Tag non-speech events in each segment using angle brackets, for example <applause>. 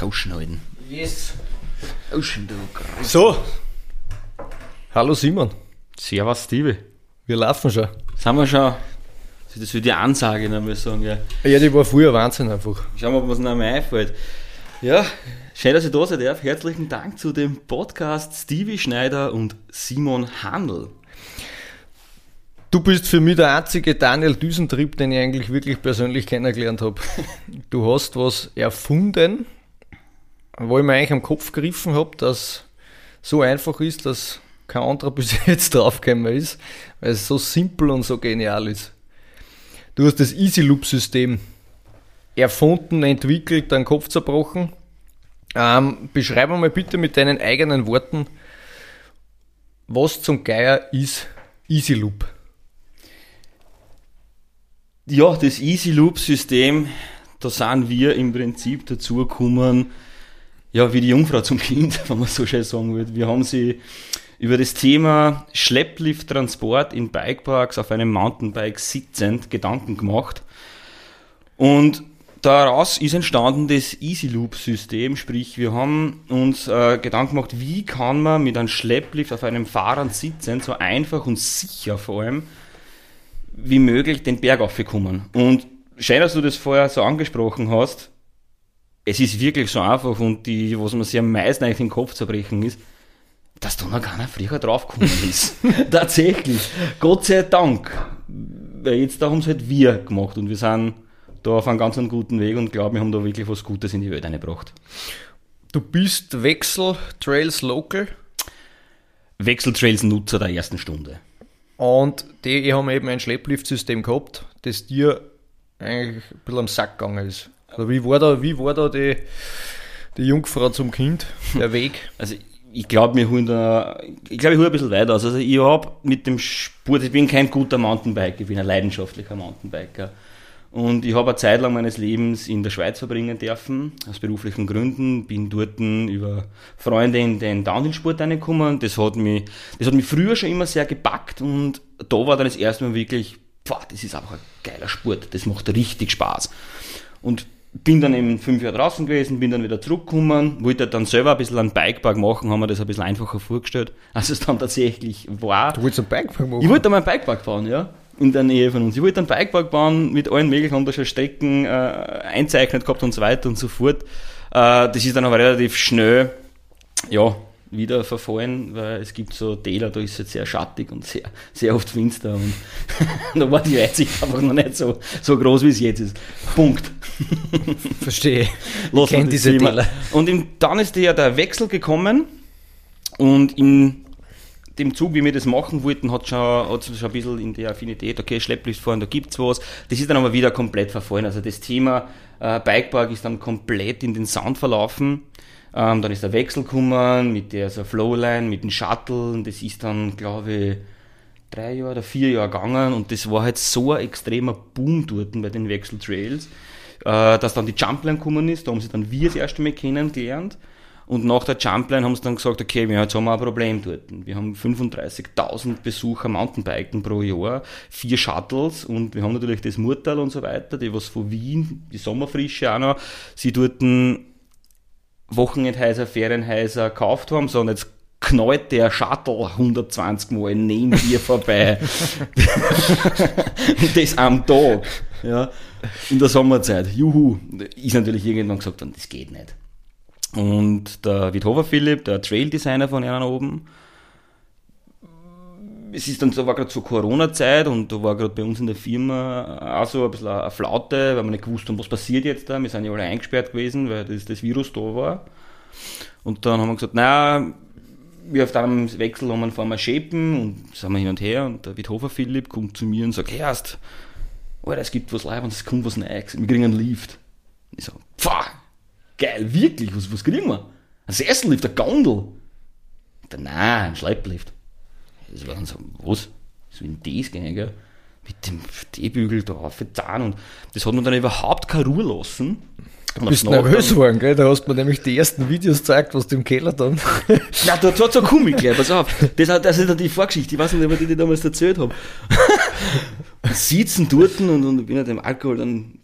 Ausschneiden. Yes. Ausschneiden. So. Hallo Simon. Servus, Stevie. Wir laufen schon. Sind wir schon. Das wird die Ansage, dann muss ich sagen. Ja. Ja, die war früher Wahnsinn einfach. Schauen wir, ob uns noch mehr einfällt. Ja, schön, dass ich da sein darf. Herzlichen Dank zu dem Podcast Stevie Schneider und Simon Handel. Du bist für mich der einzige Daniel Düsentrieb, den ich eigentlich wirklich persönlich kennengelernt habe. <laughs> Du hast was erfunden, wo ich mir eigentlich am Kopf gegriffen habe, dass so einfach ist, dass kein anderer bis <laughs> jetzt draufgekommen ist, weil es so simpel und so genial ist. Du hast das Easy Loop System erfunden, entwickelt, deinen Kopf zerbrochen. Ähm, beschreib mal bitte mit deinen eigenen Worten, was zum Geier ist Easy Loop. Ja, das Easy Loop System, da sind wir im Prinzip dazu gekommen, ja, wie die Jungfrau zum Kind, <laughs> wenn man so schön sagen würde. Wir haben sie über das Thema Schlepplift-Transport in Bikeparks auf einem Mountainbike sitzend Gedanken gemacht. Und daraus ist entstanden das Easy Loop System, sprich wir haben uns äh, Gedanken gemacht, wie kann man mit einem Schlepplift auf einem Fahrrad sitzend so einfach und sicher vor allem wie möglich den Berg aufkommen. Und schön, dass du das vorher so angesprochen hast. Es ist wirklich so einfach und die, was man sich am meisten eigentlich den Kopf zerbrechen ist, dass da noch keiner früher draufgekommen <laughs> ist. Tatsächlich. Gott sei Dank. Weil jetzt da haben es halt wir gemacht und wir sind da auf einem ganz guten Weg und glaube, wir haben da wirklich was Gutes in die Welt eingebracht. Du bist Wechsel Trails Local. Wechseltrails-Nutzer der ersten Stunde. Und die haben eben ein Schleppliftsystem gehabt, das dir eigentlich ein bisschen am Sack gegangen ist. Also wie war da, wie war da die, die Jungfrau zum Kind, <laughs> der Weg? Also ich glaube, wir holen da, ich glaube, ich hole ein bisschen weiter aus. Also ich habe mit dem Sport, ich bin kein guter Mountainbiker, ich bin ein leidenschaftlicher Mountainbiker. Und ich habe eine Zeit lang meines Lebens in der Schweiz verbringen dürfen, aus beruflichen Gründen. Bin dort über Freunde in den Downhill-Sport reingekommen. Das hat, mich, das hat mich früher schon immer sehr gepackt und da war dann das erste Mal wirklich, boah, das ist einfach ein geiler Sport. Das macht richtig Spaß. Und bin dann eben fünf Jahre draußen gewesen, bin dann wieder zurückgekommen, wollte dann selber ein bisschen einen Bikepark machen, haben wir das ein bisschen einfacher vorgestellt, als es dann tatsächlich war. Du wolltest einen Bikepark machen? Ich wollte mal einen Bikepark bauen, ja in der Nähe von uns. Ich wollte einen Bikepark bauen mit allen möglichen unterschiedlichen Strecken äh, einzeichnet gehabt und so weiter und so fort. Äh, das ist dann aber relativ schnell, ja, wieder verfallen, weil es gibt so Täler, da ist es jetzt sehr schattig und sehr, sehr oft finster und <laughs> da war die Weitsicht einfach noch nicht so, so groß, wie es jetzt ist. Punkt. Verstehe. <laughs> Lass ich diese Täler. Und im, dann ist ja der Wechsel gekommen und im dem Zug, wie wir das machen wollten, hat schon, hat schon ein bisschen in der Affinität, okay, Schlepplift fahren, da gibt's was. Das ist dann aber wieder komplett verfallen. Also das Thema äh, Bikepark ist dann komplett in den Sound verlaufen. Ähm, dann ist der Wechsel gekommen mit der so Flowline, mit dem Shuttle. Und das ist dann, glaube ich, drei Jahre oder vier Jahre gegangen. Und das war halt so ein extremer Boom dort bei den Wechseltrails, äh, dass dann die Jumpline gekommen ist, da haben sie dann wir das erste Mal kennengelernt. Und nach der Jumpline haben sie dann gesagt, okay, wir, jetzt haben wir ein Problem dort. Wir haben 35.000 Besucher Mountainbiken pro Jahr, vier Shuttles. Und wir haben natürlich das Murtal und so weiter, die was von Wien, die Sommerfrische auch noch, sie dort Wochenendhäuser, Ferienhäuser gekauft haben, sondern jetzt knallt der Shuttle 120 Mal neben dir vorbei. <laughs> das am Tag. Ja, in der Sommerzeit. Juhu. Ist natürlich irgendwann gesagt worden, das geht nicht. Und der Withover Philipp, der Trail-Designer von ihnen oben, es ist dann so, war gerade zur Corona-Zeit und da war gerade bei uns in der Firma auch so ein bisschen eine Flaute, weil wir nicht gewusst haben, was passiert jetzt da. Wir sind ja alle eingesperrt gewesen, weil das, das Virus da war. Und dann haben wir gesagt, naja, wir auf einem Wechsel haben wir fahren wir shapen und sind wir hin und her und der Withofer Philipp kommt zu mir und sagt, hey, erst, es gibt was live und es kommt was Neues, wir kriegen einen Lift. Und ich so, pfah, geil, wirklich, was, was kriegen wir? Ein Sessellift, ein Gondel. Nein, ein Schlepplift. Das war dann so, was? So in das gehen, gell? Mit dem Stehbügel da aufgetan und das hat man dann überhaupt keine Ruhe lassen. Du bist nervös geworden, gell? Da hast du mir nämlich die ersten Videos gezeigt, was du im Keller dann. ja, da hat so Kummel gleich, pass auf. Das, das ist dann die Vorgeschichte, ich weiß nicht, ob ich die damals erzählt habe. <laughs> Sitzen dort und, und bin halt dem Alkohol dann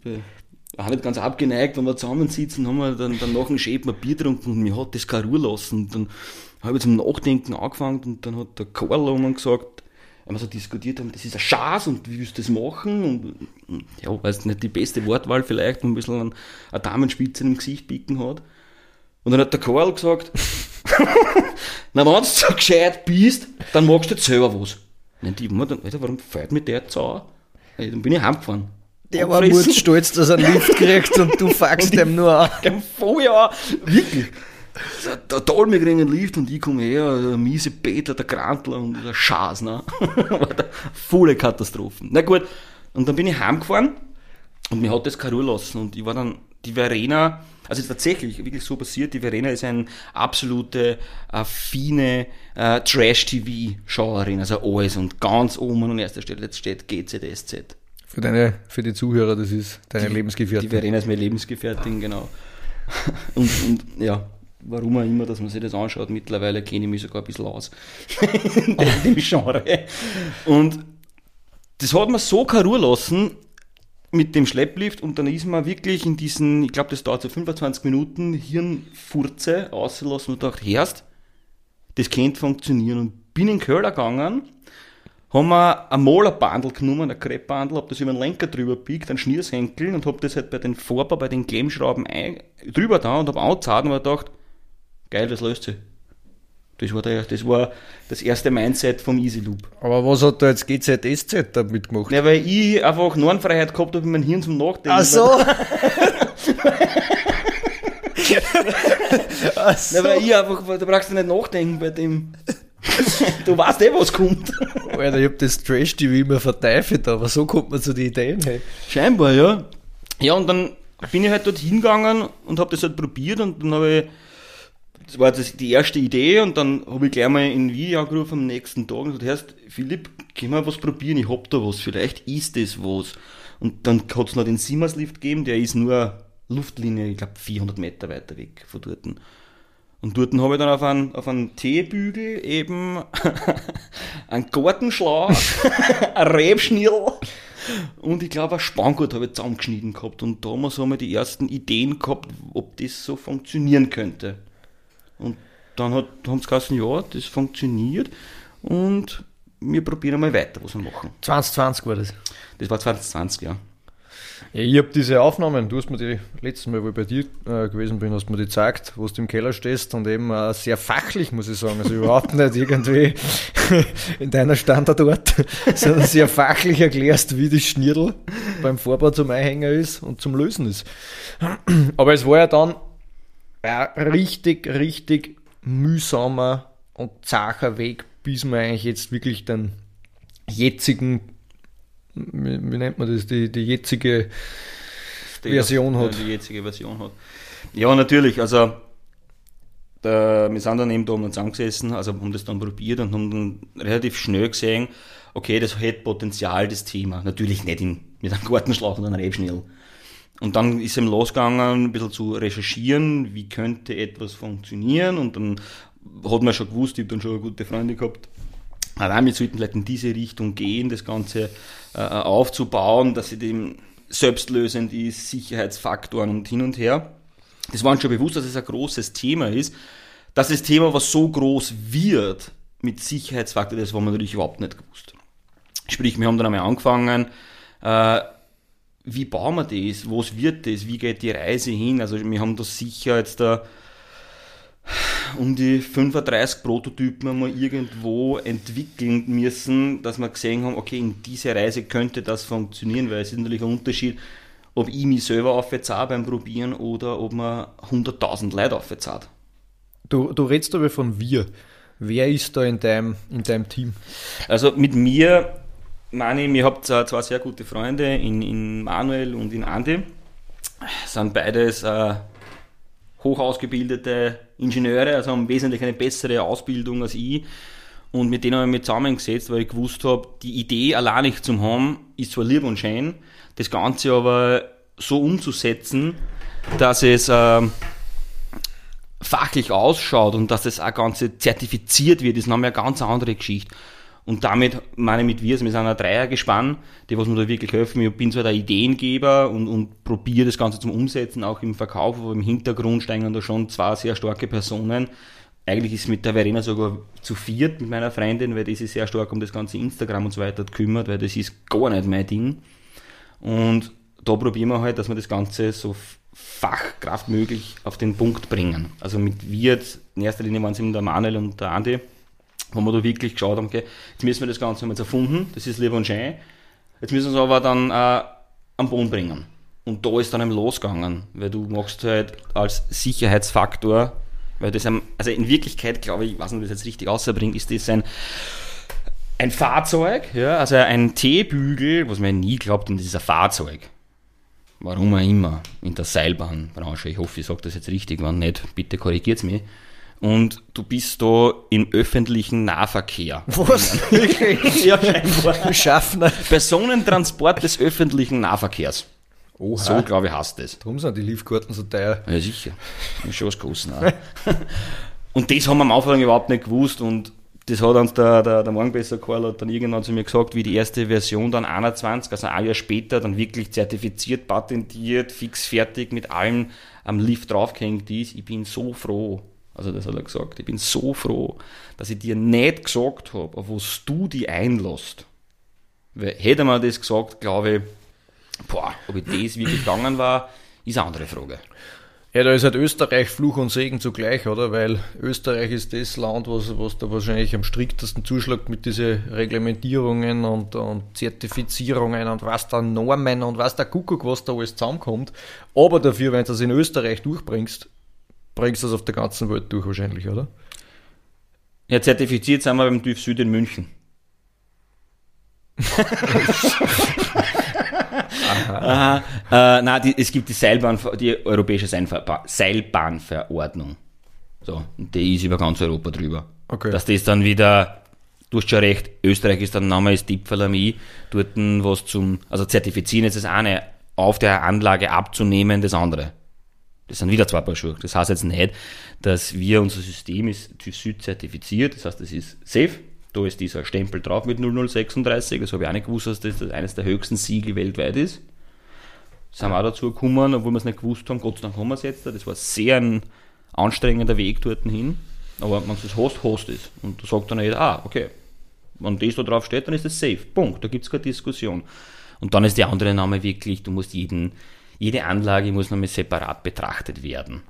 auch nicht ganz abgeneigt, wenn wir zusammensitzen, haben wir dann, dann nach dem Schäden ein Bier getrunken und mir hat das keine Ruhe lassen. Und dann habe ich zum Nachdenken angefangen und dann hat der Karl um gesagt, wenn wir so diskutiert haben, das ist ein Schatz und wie willst du das machen? Und, und ja, weiß nicht, die beste Wortwahl vielleicht, ein bisschen eine Damenspitze im Gesicht bicken hat. Und dann hat der Karl gesagt, <laughs> na, wenn du so gescheit bist, dann magst du jetzt selber was. Und ich immer dann, Alter, warum fällt mir der jetzt an? Dann bin ich heimgefahren. Der war gut stolz, dass er einen Lift <laughs> kriegt und du fuckst ihm nur an. Voll ja, wirklich. Der einen Lift und ich komme her, der miese Peter, der Grantler und der Schaß, ne? <laughs> Volle Katastrophen. Na gut, und dann bin ich heimgefahren und mir hat das keine Ruhe lassen und ich war dann, die Verena, also tatsächlich wirklich so passiert, die Verena ist eine absolute, affine äh, Trash-TV-Schauerin, also alles und ganz oben an erster Stelle jetzt steht GZSZ. Für, deine, für die Zuhörer, das ist deine die, Lebensgefährtin. Die Verena ist meine Lebensgefährtin, genau. <laughs> Und, und ja, warum auch immer, dass man sich das anschaut, mittlerweile kenne ich mich sogar ein bisschen aus. <laughs> in dem Genre. Und das hat mir so keine Ruhe lassen mit dem Schlepplift und dann ist man wirklich in diesen, ich glaube, das dauert so 25 Minuten, Hirnfurze ausgelassen und dachte, Herst, das könnte funktionieren. Und bin in Köln gegangen haben wir ein Malerbandel genommen, ein Kreppbandel, hab das über den Lenker drüber biegt, ein Schniersenkel und hab das halt bei den Vorbau, bei den Klemmschrauben ein, drüber da und hab angezahlt und hab gedacht, geil, das löst sich. Das war, der, das war das erste Mindset vom Easy Loop. Aber was hat da jetzt GZSZ damit gemacht? Ja, weil ich einfach Normfreiheit gehabt habe in meinem Hirn zum Nachdenken. Ach so. Ach so. Ja, weil ich einfach, da brauchst du nicht nachdenken bei dem. du weißt eh, was kommt. Alter, ich hab das Trash-TV immer verteifelt, aber so kommt man zu den Ideen. Hey. Scheinbar, ja. Ja, und dann bin ich halt dort hingegangen und hab das halt probiert und dann habe ich, das war das die erste Idee und dann habe ich gleich mal in Video angerufen am nächsten Tag und gesagt, Philipp, können wir was probieren, ich hab da was, vielleicht ist das was. Und dann hat es noch den Siemens-Lift gegeben, der ist nur Luftlinie, ich glaube 400 Meter weiter weg von dort. Und dort habe ich dann auf einen, auf einen Teebügel eben <laughs> einen Gartenschlag, <laughs> ein Rebschnirl und ich glaube, ein Spanngurt habe ich zusammengeschnitten gehabt. Und damals haben wir die ersten Ideen gehabt, ob das so funktionieren könnte. Und dann hat, haben sie gesagt, ja, das funktioniert und wir probieren mal weiter, was wir machen. 2020 war das? Das war 2020, ja. Ja, ich habe diese Aufnahmen, du hast mir die letztes Mal, wo ich bei dir äh, gewesen bin, hast mir die gezeigt, wo du im Keller stehst und eben äh, sehr fachlich, muss ich sagen. Also überhaupt <laughs> nicht irgendwie in deiner Standardort, <laughs> sondern sehr fachlich erklärst, wie das Schnirl beim Vorbau zum Einhänger ist und zum Lösen ist. Aber es war ja dann ein richtig, richtig mühsamer und zacher Weg, bis man eigentlich jetzt wirklich den jetzigen wie, wie nennt man das, die, die jetzige State Version hat. Die jetzige Version hat. Ja, natürlich, also da, wir sind dann eben da um zusammengesessen, also haben das dann probiert und haben dann relativ schnell gesehen, okay, das hat Potenzial, das Thema. Natürlich nicht in, mit einem Gartenschlauch und einem Rebschnell. Und dann ist es losgegangen, ein bisschen zu recherchieren, wie könnte etwas funktionieren. Und dann hat man schon gewusst, ich habe dann schon gute Freunde gehabt, allein wir sollten vielleicht in diese Richtung gehen, das Ganze äh, aufzubauen, dass sie dem selbstlösend ist, Sicherheitsfaktoren und hin und her. Das war uns schon bewusst, dass es ein großes Thema ist. Dass das Thema, was so groß wird mit Sicherheitsfaktoren, das war man natürlich überhaupt nicht gewusst. Sprich, wir haben dann einmal angefangen, äh, wie bauen wir das, was wird das, wie geht die Reise hin, also wir haben das sicher jetzt da um die 35 Prototypen einmal irgendwo entwickeln müssen, dass wir gesehen haben, okay, in dieser Reise könnte das funktionieren, weil es ist natürlich ein Unterschied, ob ich mich selber aufzahle beim Probieren oder ob man 100.000 Leute aufzahlt. Du, du redest aber von wir. Wer ist da in deinem, in deinem Team? Also mit mir, ich, ihr habt zwei sehr gute Freunde, in, in Manuel und in Andi. Sind beides äh, hoch ausgebildete Ingenieure, also haben wesentlich eine bessere Ausbildung als ich. Und mit denen habe ich mich zusammengesetzt, weil ich gewusst habe, die Idee allein nicht zu haben, ist zwar lieb und schön, das Ganze aber so umzusetzen, dass es äh, fachlich ausschaut und dass das auch Ganze zertifiziert wird, ist nochmal eine ganz andere Geschichte. Und damit meine ich mit wir, wir sind ein Dreiergespann, die was mir da wirklich helfen. Ich bin zwar der Ideengeber und, und probiere das Ganze zum Umsetzen, auch im Verkauf, aber im Hintergrund steigen da schon zwei sehr starke Personen. Eigentlich ist mit der Verena sogar zu viert mit meiner Freundin, weil die sich sehr stark um das ganze Instagram und so weiter kümmert, weil das ist gar nicht mein Ding. Und da probieren wir halt, dass wir das Ganze so fachkraftmöglich auf den Punkt bringen. Also mit wir in erster Linie waren es eben der Manuel und der Andi, wo wir da wirklich geschaut haben, okay, jetzt müssen wir das Ganze jetzt erfunden, das ist lieb und schön. Jetzt müssen wir es aber dann äh, am Boden bringen. Und da ist dann eben losgegangen, weil du machst halt als Sicherheitsfaktor, weil das, ein, also in Wirklichkeit, glaube ich, ich weiß nicht, ob das jetzt richtig außerbringt, ist das ein, ein Fahrzeug, ja, also ein T-Bügel, was man nie glaubt, und das ist ein Fahrzeug. Warum auch immer, in der Seilbahnbranche. Ich hoffe, ich sage das jetzt richtig, wenn nicht, bitte korrigiert mich und du bist da im öffentlichen Nahverkehr. Was? <laughs> Ja, scheinbar. Schaffner. Personentransport des öffentlichen Nahverkehrs. Oha. So, glaube ich, heißt das. Darum sind die Liftkarten so teuer. Ja, sicher. Ist schon was auch. <laughs> und das haben wir am Anfang überhaupt nicht gewusst und das hat uns der, der, der Morgenbesser Karl hat dann irgendwann zu mir gesagt, wie die erste Version dann 21, also ein Jahr später, dann wirklich zertifiziert, patentiert, fix fertig mit allem am Lift draufgehängt ist. Ich bin so froh, also das hat er gesagt. Ich bin so froh, dass ich dir nicht gesagt habe, auf was du die einlässt. Weil hätte man das gesagt, glaube ich, boah, ob ich das wirklich gegangen war, ist eine andere Frage. Ja, da ist halt Österreich Fluch und Segen zugleich, oder? Weil Österreich ist das Land, was, was da wahrscheinlich am striktesten zuschlägt mit diesen Reglementierungen und, und Zertifizierungen und was da Normen und was der Kuckuck, was da alles zusammenkommt. Aber dafür, wenn du das in Österreich durchbringst, bringst du das auf der ganzen Welt durch wahrscheinlich, oder? Ja, zertifiziert sind wir beim TÜV Süd in München. Aha. Äh, nein, die, es gibt die, Seilbahn, die europäische Seilba- Seilbahnverordnung. So, und die ist über ganz Europa drüber. Okay. Dass das dann wieder, du hast schon recht, Österreich ist der Name, ist Tippfall am I, dort was zum, also zertifizieren ist das eine, auf der Anlage abzunehmen, das andere. Das sind wieder zwei Paar Schuhe. Das heißt jetzt nicht, dass wir, unser System ist TÜV Süd zertifiziert, das heißt, es ist safe. Da ist dieser Stempel drauf mit 0036, das habe ich auch nicht gewusst, dass das eines der höchsten Siegel weltweit ist. Sind wir auch dazu gekommen, obwohl wir es nicht gewusst haben, Gott sei Dank haben wir es jetzt. Das war sehr ein anstrengender Weg dort hin. Aber wenn du das hast, hast du es. Und da sagt dann jeder, ah, okay, wenn das da drauf steht, dann ist es safe. Punkt. Da gibt es keine Diskussion. Und dann ist der andere Name wirklich, du musst jeden, jede Anlage muss nochmal separat betrachtet werden.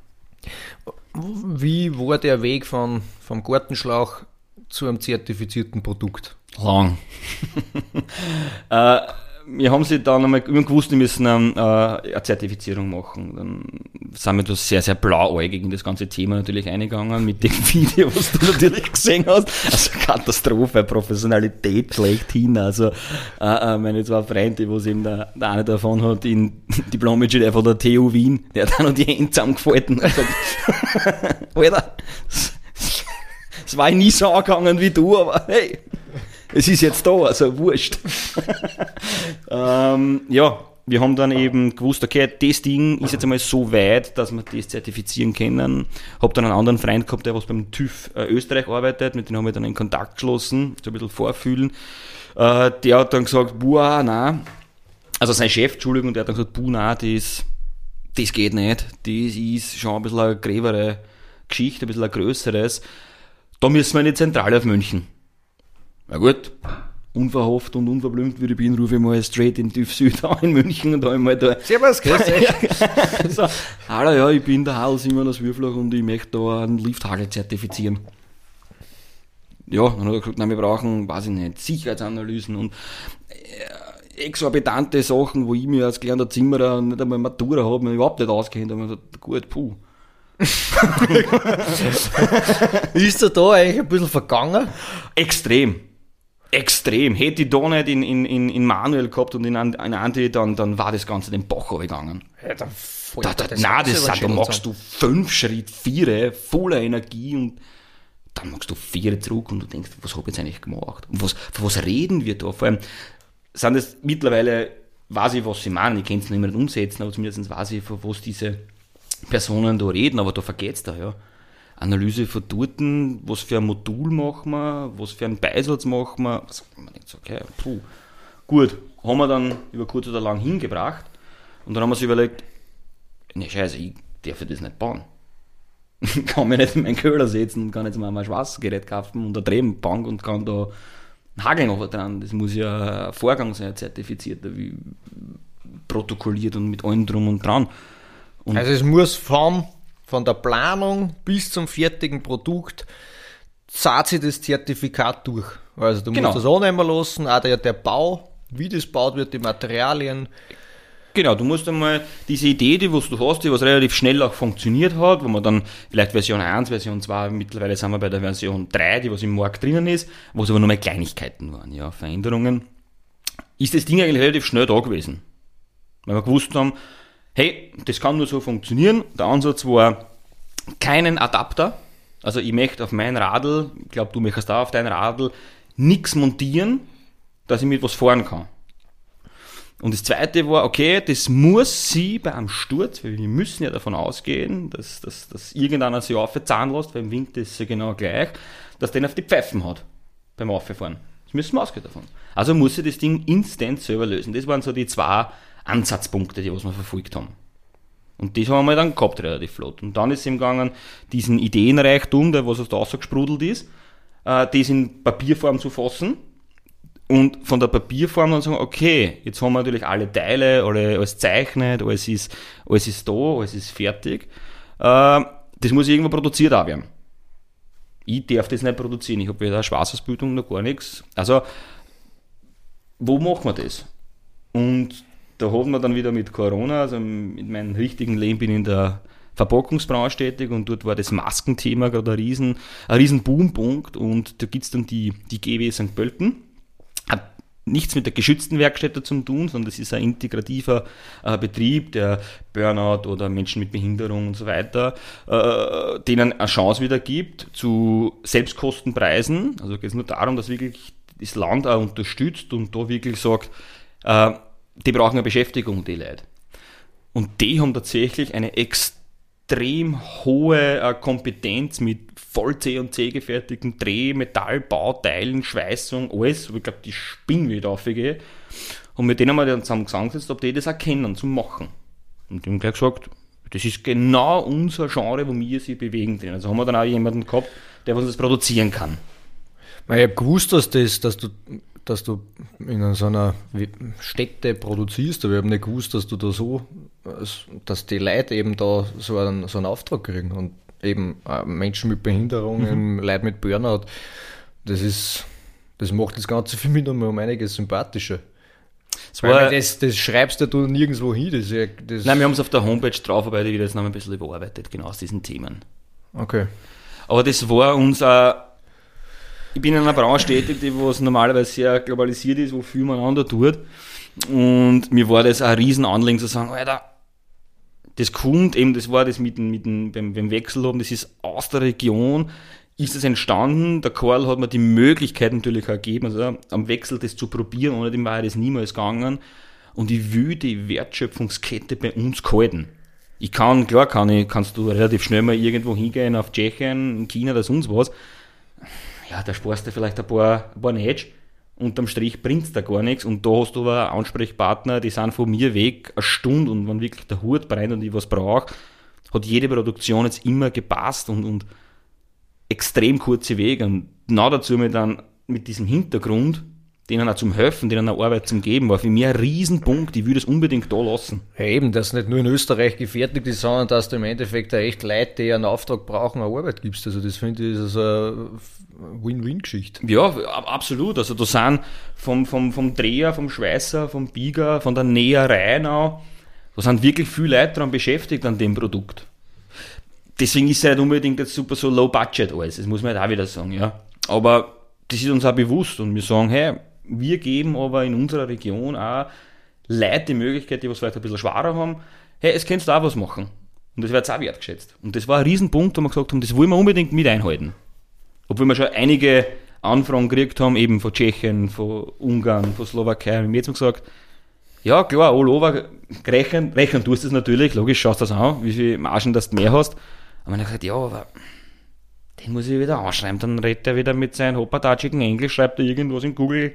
Wie war der Weg von, vom Gartenschlauch zu einem zertifizierten Produkt? Lang. <laughs> äh, wir haben sie dann einmal, wir haben gewusst, wir müssen ähm, äh, eine Zertifizierung machen. Dann sind wir da sehr, sehr blauäugig in das ganze Thema natürlich eingegangen mit dem <laughs> Video, was du natürlich gesehen hast. Also Katastrophe, Professionalität schlechthin. Also äh, äh, meine zwei Freunde, was eben der, der eine davon hat, in <laughs> Diplom-Ingenieur von der TU Wien, der hat auch noch die Hände zusammengefalten gesagt, <laughs> Alter, es war nie so angegangen wie du, aber hey, es ist jetzt da, also wurscht. <laughs> ähm, ja, wir haben dann eben gewusst, okay, das Ding ist jetzt einmal so weit, dass wir das zertifizieren können. Hab dann einen anderen Freund gehabt, der was beim TÜV äh, Österreich arbeitet, mit dem haben wir dann in Kontakt geschlossen, so ein bisschen vorfühlen. Äh, der hat dann gesagt, boah, nein, also sein Chef, Entschuldigung, der hat dann gesagt, boah, nein, das, das geht nicht, das ist schon ein bisschen eine gräbere Geschichte, ein bisschen ein größeres. Da müssen wir in die Zentrale auf München. Na gut, unverhofft und unverblümt wie ich bin, rufe ich mal straight in TÜV Süd <laughs> an in München und da einmal da. Servus, grüß <laughs> dich. so, Hallo, ja, ich bin der Hal Simon aus Würflach und ich möchte da einen Lifthagel zertifizieren. Ja, dann hat er gesagt, nein, wir brauchen, weiß ich nicht, Sicherheitsanalysen und äh, exorbitante Sachen, wo ich mir als gelernter Zimmerer nicht einmal Matura habe, mir überhaupt nicht auskennt. Habe ich gesagt, gut, puh. <laughs> Ist er da eigentlich ein bisschen vergangen? Extrem. Extrem. Hätte ich da nicht in, in, in, in Manuel gehabt und in, in Andi, dann, dann war das Ganze den Bach gegangen. Ja, da Da, da, nein, das sind, da machst du fünf Schritt, vier, voller Energie und dann machst du vier zurück und du denkst, was habe ich jetzt eigentlich gemacht? Und was, von was reden wir da? Vor allem sind es mittlerweile, weiß ich, was sie meinen, ich kann es nicht mehr umsetzen, aber zumindest weiß ich, von was diese Personen da reden, aber da vergeht's da, ja. Analyse von Torten, was für ein Modul machen wir, was für einen Beisatz machen wir. Also, man denkt so, okay, puh, gut, haben wir dann über kurz oder lang hingebracht und dann haben wir uns überlegt, ne scheiße, ich darf das nicht bauen. Ich <laughs> kann mich nicht in meinen Köhler setzen und kann jetzt mal ein Schwarzgerät kaufen und eine Drehbank und kann da Hageln noch dran. Das muss ja ein Vorgang sein, zertifizierter, wie protokolliert und mit allem drum und dran. Und also es muss vom, von der Planung bis zum fertigen Produkt zahlt sich das Zertifikat durch. Also du genau. musst das annehmen lassen, auch der, der Bau, wie das baut wird, die Materialien. Genau, du musst einmal diese Idee, die was du hast, die was relativ schnell auch funktioniert hat, wo man dann vielleicht Version 1, Version 2, mittlerweile sind wir bei der Version 3, die was im Markt drinnen ist, wo es aber nur mal Kleinigkeiten waren, ja, Veränderungen, ist das Ding eigentlich relativ schnell da gewesen. Weil wir gewusst haben, hey, das kann nur so funktionieren. Der Ansatz war keinen Adapter. Also ich möchte auf mein Radl, ich glaube, du möchtest da auf dein Radl, nichts montieren, dass ich mit was fahren kann. Und das zweite war, okay, das muss sie bei einem Sturz, weil wir müssen ja davon ausgehen, dass, dass, dass irgendeiner sich aufzahlen lässt, weil im Winter ist es ja genau gleich, dass der auf die Pfeifen hat beim Auffahren. Das müssen wir ausgehen davon. Also muss sie das Ding instant selber lösen. Das waren so die zwei Ansatzpunkte, die was wir verfolgt haben. Und das haben wir dann gehabt relativ flott. Und dann ist es ihm gegangen, diesen Ideenreichtum, der was aus der Aussage gesprudelt ist, äh, das in Papierform zu fassen und von der Papierform dann sagen, okay, jetzt haben wir natürlich alle Teile, alle, alles zeichnet, alles ist, alles ist da, alles ist fertig. Äh, das muss irgendwo produziert auch werden. Ich darf das nicht produzieren, ich habe weder Schwarzausbildung noch gar nichts. Also, wo machen wir das? Und da haben wir dann wieder mit Corona, also in meinem richtigen Leben bin ich in der Verpackungsbranche tätig und dort war das Maskenthema gerade ein riesen, ein riesen Boompunkt und da gibt es dann die, die GW St. Pölten. Hat nichts mit der geschützten Werkstätte zu tun, sondern das ist ein integrativer äh, Betrieb, der Burnout oder Menschen mit Behinderung und so weiter, äh, denen eine Chance wieder gibt zu Selbstkostenpreisen. Also geht es nur darum, dass wirklich das Land auch unterstützt und da wirklich sagt, äh, die brauchen eine Beschäftigung, die Leute. Und die haben tatsächlich eine extrem hohe äh, Kompetenz mit voll C und C gefertigten Dreh-, Metallbauteilen, Schweißung, alles. Ich glaube, die spinnen wieder aufgehe. Und mit denen haben wir dann zusammen zusammengesetzt, ob die das erkennen, zu machen. Und die haben gleich gesagt, das ist genau unser Genre, wo wir sie bewegen drin. Also haben wir dann auch jemanden gehabt, der uns das produzieren kann. Ich habe gewusst, dass, das, dass du dass du in so einer Stätte produzierst, aber ich habe nicht gewusst, dass du da so, dass die Leute eben da so einen, so einen Auftrag kriegen und eben äh, Menschen mit Behinderungen, mhm. Leute mit Burnout, das ist, das macht das Ganze für mich nochmal um einiges sympathischer. Das, Weil das, das schreibst du nirgendwo hin. Das, das Nein, wir haben es auf der Homepage drauf, aber ich das noch ein bisschen überarbeitet, genau aus diesen Themen. Okay. Aber das war unser ich bin in einer Branche tätig, die was normalerweise sehr globalisiert ist, wo viel miteinander tut. Und mir war das ein Riesenanliegen zu sagen, Alter, das kommt eben, das war das mit, mit dem, beim, beim Wechsel haben, das ist aus der Region, ist es entstanden. Der Karl hat mir die Möglichkeit natürlich auch gegeben, also am Wechsel das zu probieren, ohne dem war das niemals gegangen. Und ich will die Wertschöpfungskette bei uns gehalten. Ich kann, klar kann ich, kannst du relativ schnell mal irgendwo hingehen, auf Tschechien, China oder sonst was ja, da sparst du vielleicht ein paar, ein paar Netsch. Unterm Strich bringt es da gar nichts. Und da hast du aber Ansprechpartner, die sind von mir weg eine Stunde und wenn wirklich der Hut brennt und ich was brauche, hat jede Produktion jetzt immer gepasst und, und extrem kurze Wege. Und genau dazu mit, dann, mit diesem Hintergrund, denen auch zum Helfen, denen eine Arbeit zum Geben, war für mich ein Riesenpunkt. Ich würde es unbedingt da lassen. Ja, eben, dass nicht nur in Österreich gefertigt ist, sondern dass du im Endeffekt echt Leute, die einen Auftrag brauchen, eine Arbeit gibst. Also das finde ich ist also eine Win-Win-Geschichte. Ja, absolut. Also da sind vom, vom, vom Dreher, vom Schweißer, vom Bieger, von der Näherei noch, da sind wirklich viele Leute daran beschäftigt an dem Produkt. Deswegen ist es nicht unbedingt jetzt super so low budget alles, das muss man halt auch wieder sagen, ja. Aber das ist uns auch bewusst und wir sagen, hey, wir geben aber in unserer Region auch Leute die Möglichkeit, die was vielleicht ein bisschen schwerer haben, hey, es kannst du auch was machen. Und das wird auch wertgeschätzt. Und das war ein Riesenpunkt, wo wir gesagt haben, das wollen wir unbedingt mit einhalten. Obwohl wir schon einige Anfragen gekriegt haben, eben von Tschechien, von Ungarn, von Slowakei, haben wir jetzt gesagt, ja klar, all over, rechnen, rechnen tust du es natürlich, logisch, schaust das an, wie viel Margen das du mehr hast. Aber dann gesagt, ja, aber den muss ich wieder anschreiben. Dann redet er wieder mit seinem hoppatatschigen Englisch, schreibt er irgendwas in Google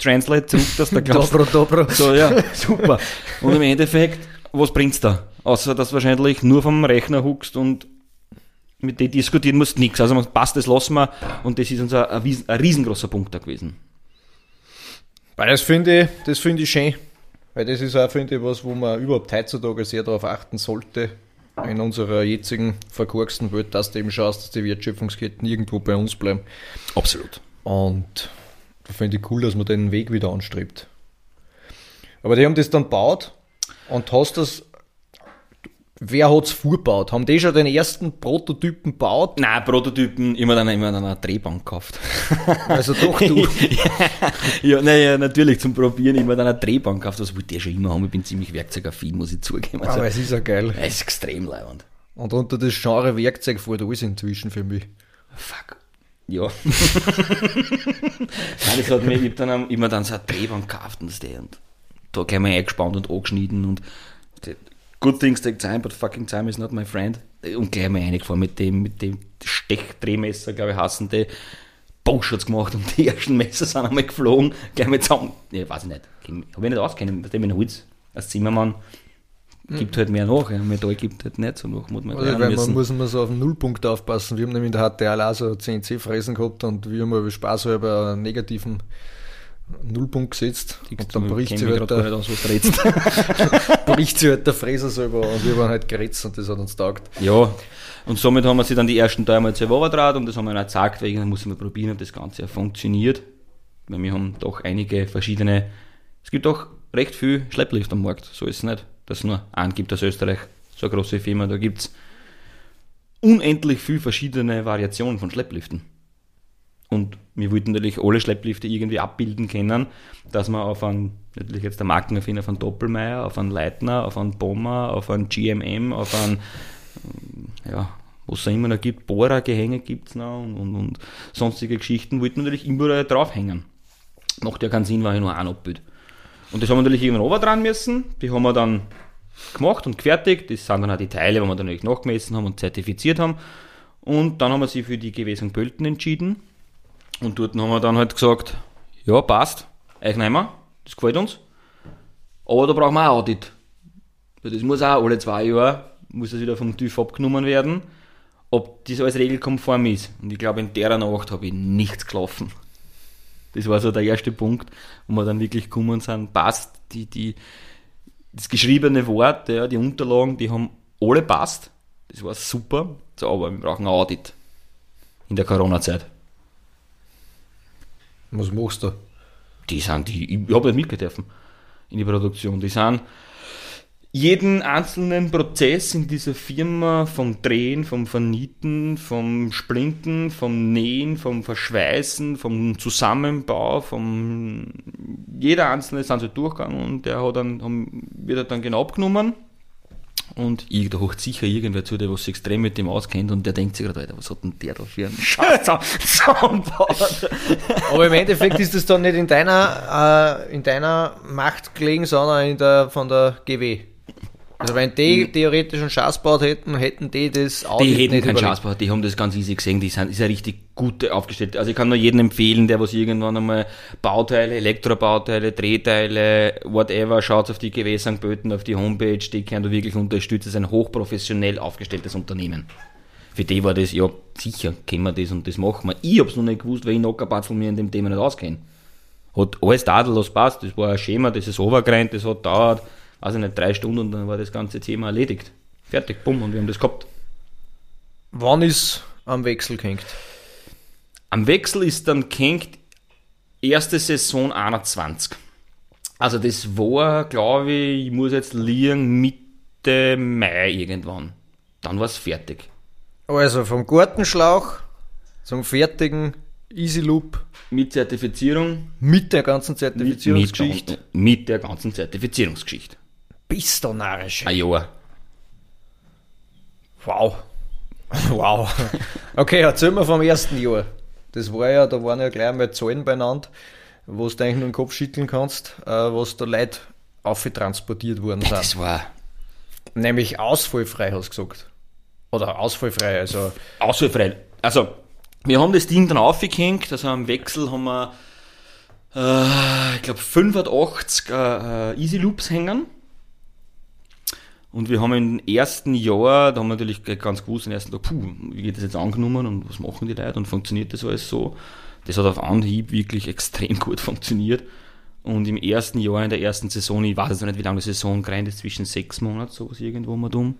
Translate zurück, dass der <laughs> glaubt. dobro, dobro. So, ja, <laughs> super. Und im Endeffekt, was bringt's da? Außer, dass du wahrscheinlich nur vom Rechner huckst und mit denen diskutieren musst, nichts. Also, passt, das lassen wir. Und das ist unser ein, ein riesengroßer Punkt da gewesen. Weil das finde ich, das finde ich schön. Weil das ist auch, finde ich, was, wo man überhaupt heutzutage sehr darauf achten sollte, in unserer jetzigen verkorksten Welt, dass du eben schaust, dass die Wertschöpfungsketten irgendwo bei uns bleiben. Absolut. Und finde ich cool, dass man den Weg wieder anstrebt. Aber die haben das dann gebaut und hast das. Wer hat es vorgebaut? Haben die schon den ersten Prototypen gebaut? Nein, Prototypen immer dann immer dann eine Drehbank gekauft. <laughs> Also doch du. <laughs> ja, naja, natürlich zum Probieren immer dann eine Drehbank gekauft. Das wollte ich schon immer haben. Ich bin ziemlich werkzeugaffin, muss ich zugeben. Also, Aber es ist ja geil. es ist extrem leibend. Und unter das Genre Werkzeug fällt alles inzwischen für mich. Fuck. Ja. <laughs> Nein, das hat mir, ich hab dann immer dann so eine Drehbank gekauft und, das, und da gleich mal eingespannt und angeschnitten und good things take time, but fucking time is not my friend. Und gleich mal reingefahren mit dem, mit dem Stechdrehmesser, glaube ich, hassen die. Bauschutz gemacht und die ersten Messer sind einmal geflogen, gleich mal zusammen. Nee, weiß ich nicht. Habe ich nicht auskennen, mit dem in Holz. Als Zimmermann gibt halt mehr nach. Metall gibt halt nicht so nach, muss man Also, weil man muss immer so auf den Nullpunkt aufpassen. Wir haben nämlich in der HTL auch so CNC-Fräsen gehabt und wir haben aber spaßhalber einen negativen Nullpunkt gesetzt. Und dann bricht mich halt der, aus, <laughs> bricht sich halt der Fräser selber und wir waren halt gerätzt und das hat uns taugt. Ja, und somit haben wir sie dann die ersten drei Mal draht und das haben wir dann gezeigt, wegen dann muss man probieren, ob das Ganze funktioniert. Weil wir haben doch einige verschiedene, es gibt auch recht viel Schlepplift am Markt, so ist es nicht, dass es nur einen gibt aus Österreich, so eine große Firma, da gibt es unendlich viel verschiedene Variationen von Schleppliften. Und wir wollten natürlich alle Schlepplifte irgendwie abbilden können, dass man auf einen, natürlich jetzt der Markenerfinder von Doppelmeier, auf einen Leitner, auf einen Bomber, auf einen GMM, auf einen, ja, was es immer noch gibt, Bohrergehänge gibt es noch und, und, und sonstige Geschichten, wollten natürlich immer draufhängen. Macht ja keinen Sinn, wenn ich nur einen abbild. Und das haben wir natürlich irgendwann oben dran müssen. Die haben wir dann gemacht und gefertigt. Das sind dann auch die Teile, die wir dann natürlich nachgemessen haben und zertifiziert haben. Und dann haben wir sie für die GW. Pölten entschieden. Und dort haben wir dann halt gesagt, ja, passt, euch nehmen wir, das gefällt uns. Aber da brauchen wir auch Audit. Das muss auch alle zwei Jahre, muss das wieder vom TÜV abgenommen werden, ob das alles regelkonform ist. Und ich glaube, in der Nacht habe ich nichts gelaufen. Das war so der erste Punkt, wo wir dann wirklich gekommen sind, passt, die, die, das geschriebene Wort, ja, die Unterlagen, die haben alle passt. Das war super. So, aber wir brauchen ein Audit. In der Corona-Zeit. Was machst du? Die sind die, ich habe nicht mitgehen dürfen in die Produktion. Die sind jeden einzelnen Prozess in dieser Firma vom Drehen, vom Vernieten, vom Splinten, vom Nähen, vom Verschweißen, vom Zusammenbau, vom jeder einzelne sind so durchgegangen und der hat dann, haben, wird er dann genau abgenommen. Und ich, da hocht sicher irgendwer zu, der was sich extrem mit dem auskennt und der denkt sich gerade, Alter, was hat denn der da für einen <laughs> Scheiß zusammengebaut? Aber im Endeffekt ist es dann nicht in deiner, äh, in deiner Macht gelegen, sondern in der, von der GW. Also wenn die theoretisch einen Schatz gebaut hätten, hätten die das Mhm. Die hätten keinen. Chance gehabt, die haben das ganz easy gesehen, die sind, ist ja richtig gute aufgestellt. Also ich kann nur jedem empfehlen, der was irgendwann einmal Bauteile, Elektrobauteile, Drehteile, whatever, schaut auf die GW St. Pölten, auf die Homepage, die können du wirklich unterstützen, das ist ein hochprofessionell aufgestelltes Unternehmen. Für die war das, ja, sicher können wir das und das machen wir. Ich hab's noch nicht gewusst, weil ich paar von mir in dem Thema nicht auskenne. Hat alles tadellos passt, das war ein Schema, das ist overgerannt, das hat dauert, ich nicht, drei Stunden und dann war das ganze Thema erledigt. Fertig, bumm, und wir haben das gehabt. Wann ist am Wechsel gehängt? Am Wechsel ist dann gehängt erste Saison 21. Also das war, glaube ich, ich muss jetzt liegen, Mitte Mai irgendwann. Dann war es fertig. Also vom Gartenschlauch zum fertigen Easy Loop Mit Zertifizierung. mit der ganzen Mit, Zertifizierungsgeschichte. mit, mit der ganzen Zertifizierungsgeschichte. Bis da narrisch. Ein Jahr. Wow. <laughs> Wow. Okay, erzähl mir vom ersten Jahr. Das war ja, da waren ja gleich mal Zahlen beieinander, wo du eigentlich nur den Kopf schütteln kannst, äh, was da Leute aufgetransportiert worden sind. Das war Nämlich ausfallfrei, hast du gesagt. Oder ausfallfrei, also ausfallfrei. also wir haben das Ding dann aufgehängt, also am Wechsel haben wir, äh, ich glaube, 85 äh, Easy Loops hängen. Und wir haben im ersten Jahr, da haben wir natürlich ganz gewusst, im ersten Tag, puh, wie geht das jetzt angenommen und was machen die Leute und funktioniert das alles so? Das hat auf Anhieb wirklich extrem <laughs> gut funktioniert. Und im ersten Jahr, in der ersten Saison, ich weiß jetzt noch nicht, wie lange die Saison gerannt ist, zwischen sechs Monaten, sowas irgendwo mal dumm,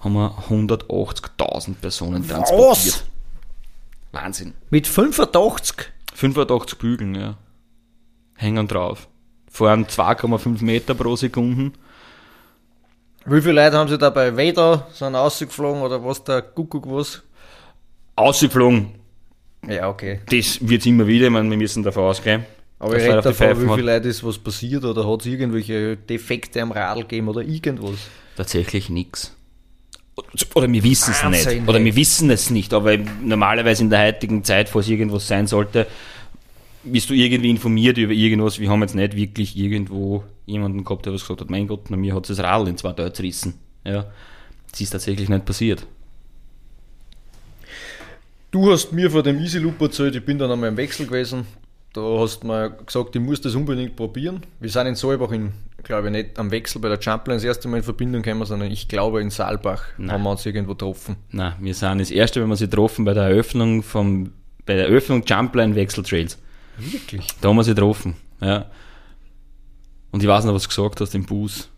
haben wir 180.000 Personen transportiert. Was? Wahnsinn. Mit 85? 85 Bügeln, ja. Hängen drauf. Fahren 2,5 Meter pro Sekunde. Wie viele Leute haben sie da bei Vader, sind rausgeflogen oder was der Kuckuck was? Ausgeflogen. Ja, okay. Das wird immer wieder, ich meine, wir müssen davon ausgehen. Aber ich rede davon, wie viele Leute ist was passiert oder hat es irgendwelche Defekte am Radl gegeben oder irgendwas? Tatsächlich nichts. Oder wir wissen es nicht. Oder wir wissen es nicht. Aber normalerweise in der heutigen Zeit, falls irgendwas sein sollte, bist du irgendwie informiert über irgendwas. Wir haben jetzt nicht wirklich irgendwo jemanden gehabt, der was gesagt hat, mein Gott, na, mir hat das Radl in zwei Teile zerrissen. Ja. Das ist tatsächlich nicht passiert. Du hast mir vor dem Easy Loop erzählt, ich bin dann einmal im Wechsel gewesen. Da hast du mir gesagt, ich muss das unbedingt probieren. Wir sind in Solbach, in, glaube ich, nicht am Wechsel bei der Champion das erste Mal in Verbindung gekommen, sondern ich glaube in Saalbach haben wir uns irgendwo getroffen. Na, wir sind das erste, wenn wir sie getroffen bei der Eröffnung vom, bei der Eröffnung Jumpline Wechseltrails. Wirklich? Da haben wir sie getroffen. Ja. Und ich weiß noch, was du gesagt hast im Bus.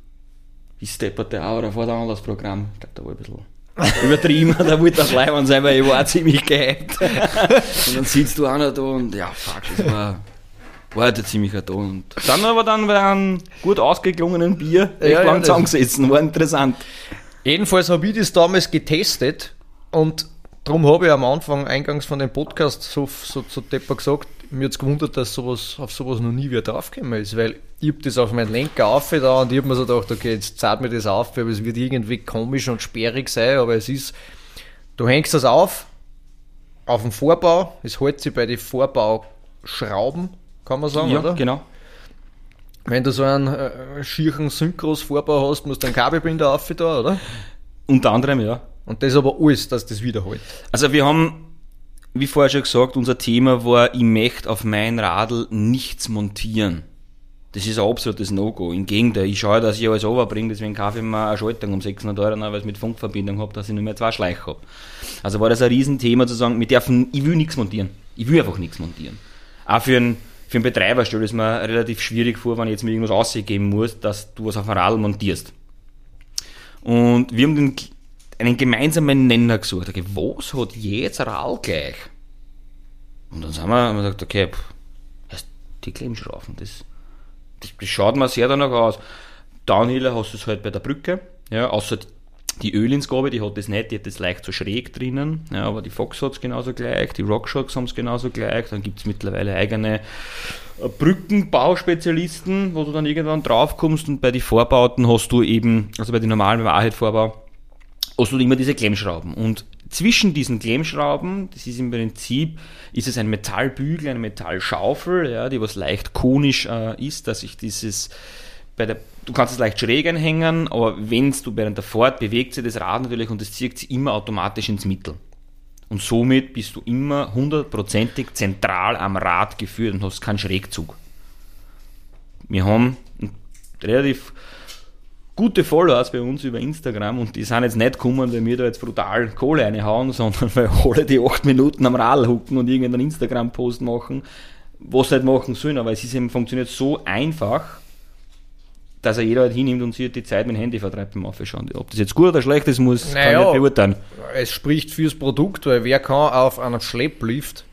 Ich stepperte auch, oder war da das Programm? Ich glaube, da war ein bisschen übertrieben, <laughs> da wollte das Leibwand sein, weil ich war ziemlich gehypt. <laughs> und dann sitzt du einer da und ja, fuck, das war, war halt ein ziemlicher Ton. Dann aber dann bei einem gut ausgeklungenen Bier echt Ja, ja, lang das- zusammengesessen, war interessant. Jedenfalls habe ich das damals getestet und darum habe ich am Anfang eingangs von dem Podcast so, so, so depper gesagt, mir hat es gewundert, dass sowas, auf sowas noch nie wieder draufgekommen ist, weil ich habe das auf meinen Lenker auf da und ich habe mir so gedacht, okay, jetzt zahlt mir das auf, aber es wird irgendwie komisch und sperrig sein, aber es ist, du hängst das auf, auf dem Vorbau, es hält sich bei den Vorbauschrauben, kann man sagen, Ja, oder? genau. Wenn du so einen äh, schierchen Synchros-Vorbau hast, musst du einen Kabelbinder auf da, oder? Unter anderem, ja. Und das aber alles, dass das wiederholt. Also wir haben, wie vorher schon gesagt, unser Thema war, ich möchte auf mein Radl nichts montieren. Das ist ein absolutes No-Go. Im Gegenteil, ich schaue, dass ich alles overbringe, deswegen kaufe ich mir eine Schaltung um 600 Euro, weil ich mit Funkverbindung habe, dass ich nur mehr zwei Schleiche habe. Also war das ein Riesenthema zu sagen, wir dürfen, ich will nichts montieren. Ich will einfach nichts montieren. Auch für einen, für einen Betreiber stelle ich es mir relativ schwierig vor, wenn ich jetzt mir irgendwas ausgeben muss, dass du was auf ein Radl montierst. Und wir haben den, einen gemeinsamen Nenner gesucht. Okay, was hat jetzt Radl gleich? Und dann sind wir, haben wir gesagt, okay, pff, die Klemmschrauben, das, das, das schaut mir sehr danach aus. Downhiller hast du es halt bei der Brücke, ja, außer die Ölinsgabe, die hat das nicht, die hat das leicht so schräg drinnen, ja, aber die Fox hat es genauso gleich, die Rockshocks haben es genauso gleich, dann gibt es mittlerweile eigene Brückenbauspezialisten, wo du dann irgendwann draufkommst und bei den Vorbauten hast du eben, also bei den normalen, beim Hast du immer diese Klemmschrauben. Und zwischen diesen Klemmschrauben, das ist im Prinzip, ist es ein Metallbügel, eine Metallschaufel, ja, die was leicht konisch äh, ist, dass ich dieses der, du kannst es leicht schräg einhängen, aber wenn du während der Fahrt bewegt sich das Rad natürlich und das zieht sich immer automatisch ins Mittel. Und somit bist du immer hundertprozentig zentral am Rad geführt und hast keinen Schrägzug. Wir haben relativ gute Followers bei uns über Instagram und die sind jetzt nicht gekommen, weil wir da jetzt brutal Kohle reinhauen, <laughs> sondern weil alle die acht Minuten am Rad hucken und irgendeinen Instagram-Post machen, was sie halt machen sollen, aber es ist eben, funktioniert so einfach, dass er jeder halt hinnimmt und sich die Zeit mit dem Handy vertreibt beim Aufschauen. Ob das jetzt gut oder schlecht ist, muss kann Naja. ich nicht beurteilen. Es spricht fürs Produkt, weil wer kann auf einem Schlepplift,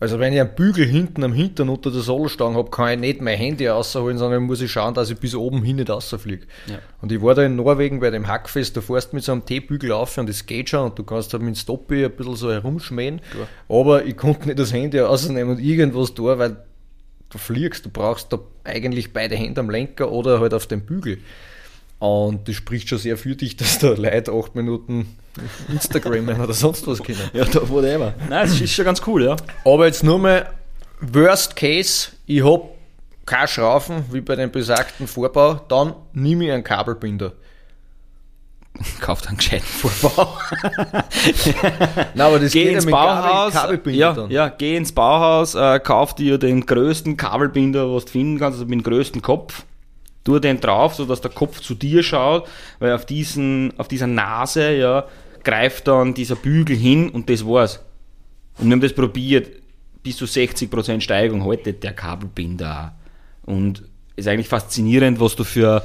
also wenn ich einen Bügel hinten am Hintern unter der Sollstange habe, kann ich nicht mein Handy rausholen, sondern muss ich schauen, dass ich bis oben hin nicht rausfliege. Ja. Und ich war da in Norwegen bei dem Hackfest, da fährst du mit so einem T-Bügel auf und das geht schon und du kannst halt mit dem Stoppi ein bisschen so herumschmähen. Aber ich konnte nicht das Handy rausnehmen und irgendwas tun, weil du fliegst, du brauchst da eigentlich beide Hände am Lenker oder halt auf dem Bügel. Und das spricht schon sehr für dich, <laughs> dass da Leute acht Minuten Instagrammen oder sonst was können. Ja, da whatever. Nein, das ist schon ganz cool, ja. Aber jetzt nur mal Worst Case, ich hab keine Schrauben wie bei dem besagten Vorbau, dann nehme ich einen Kabelbinder. kauft einen gescheiten <laughs> Vorbau. Nein, aber das geh geht ins ja mit Bauhaus, Kabel, Kabelbinder ja, dann. ja, geh ins Bauhaus, äh, kauf dir den größten Kabelbinder, was du finden kannst, also mit dem größten Kopf. Tu den drauf, so dass der Kopf zu dir schaut, weil auf diesen, auf dieser Nase, ja, greift dann dieser Bügel hin und das war's. Und wir haben das probiert, bis zu 60% Steigung haltet der Kabelbinder. Und ist eigentlich faszinierend, was du für,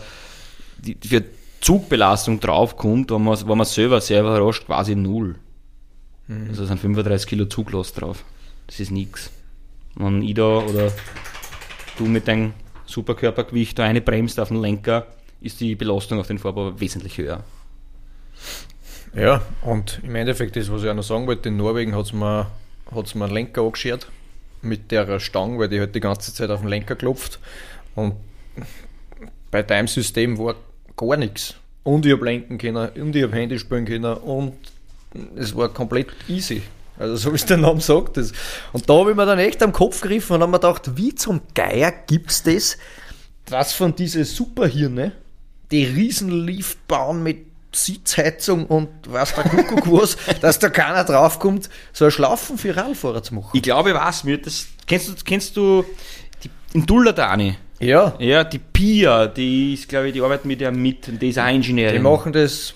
für Zugbelastung draufkommt, wenn man, wenn man selber selber überrascht, quasi null. Also sind 35 Kilo Zuglast drauf. Das ist nix. Wenn ich da oder du mit deinem Superkörpergewicht da eine bremst auf den Lenker, ist die Belastung auf den Vorbau wesentlich höher. Ja, und im Endeffekt, das, was ich auch noch sagen wollte, in Norwegen hat es mir, hat's mir einen Lenker angeschert mit der Stange, weil die halt die ganze Zeit auf den Lenker klopft. Und bei deinem System war gar nichts. Und ich habe lenken können, und ich habe Handy spielen können, und es war komplett easy. Also so wie es der Name sagt. Das. Und da habe ich mir dann echt am Kopf gegriffen und habe mir gedacht, wie zum Geier gibt es das, dass von diese Superhirne, die Riesenlift bauen mit Sitzheizung und was der Kuckuck was, <laughs> dass da keiner draufkommt, so ein Schlaufen für Radfahrer zu machen. Ich glaube, was mir das. Kennst du, kennst du die, in Dulladani? Ja, Ja, die Pia, die ist, glaube ich, die arbeitet mit der mit, die ist auch Ingenieurin. die machen das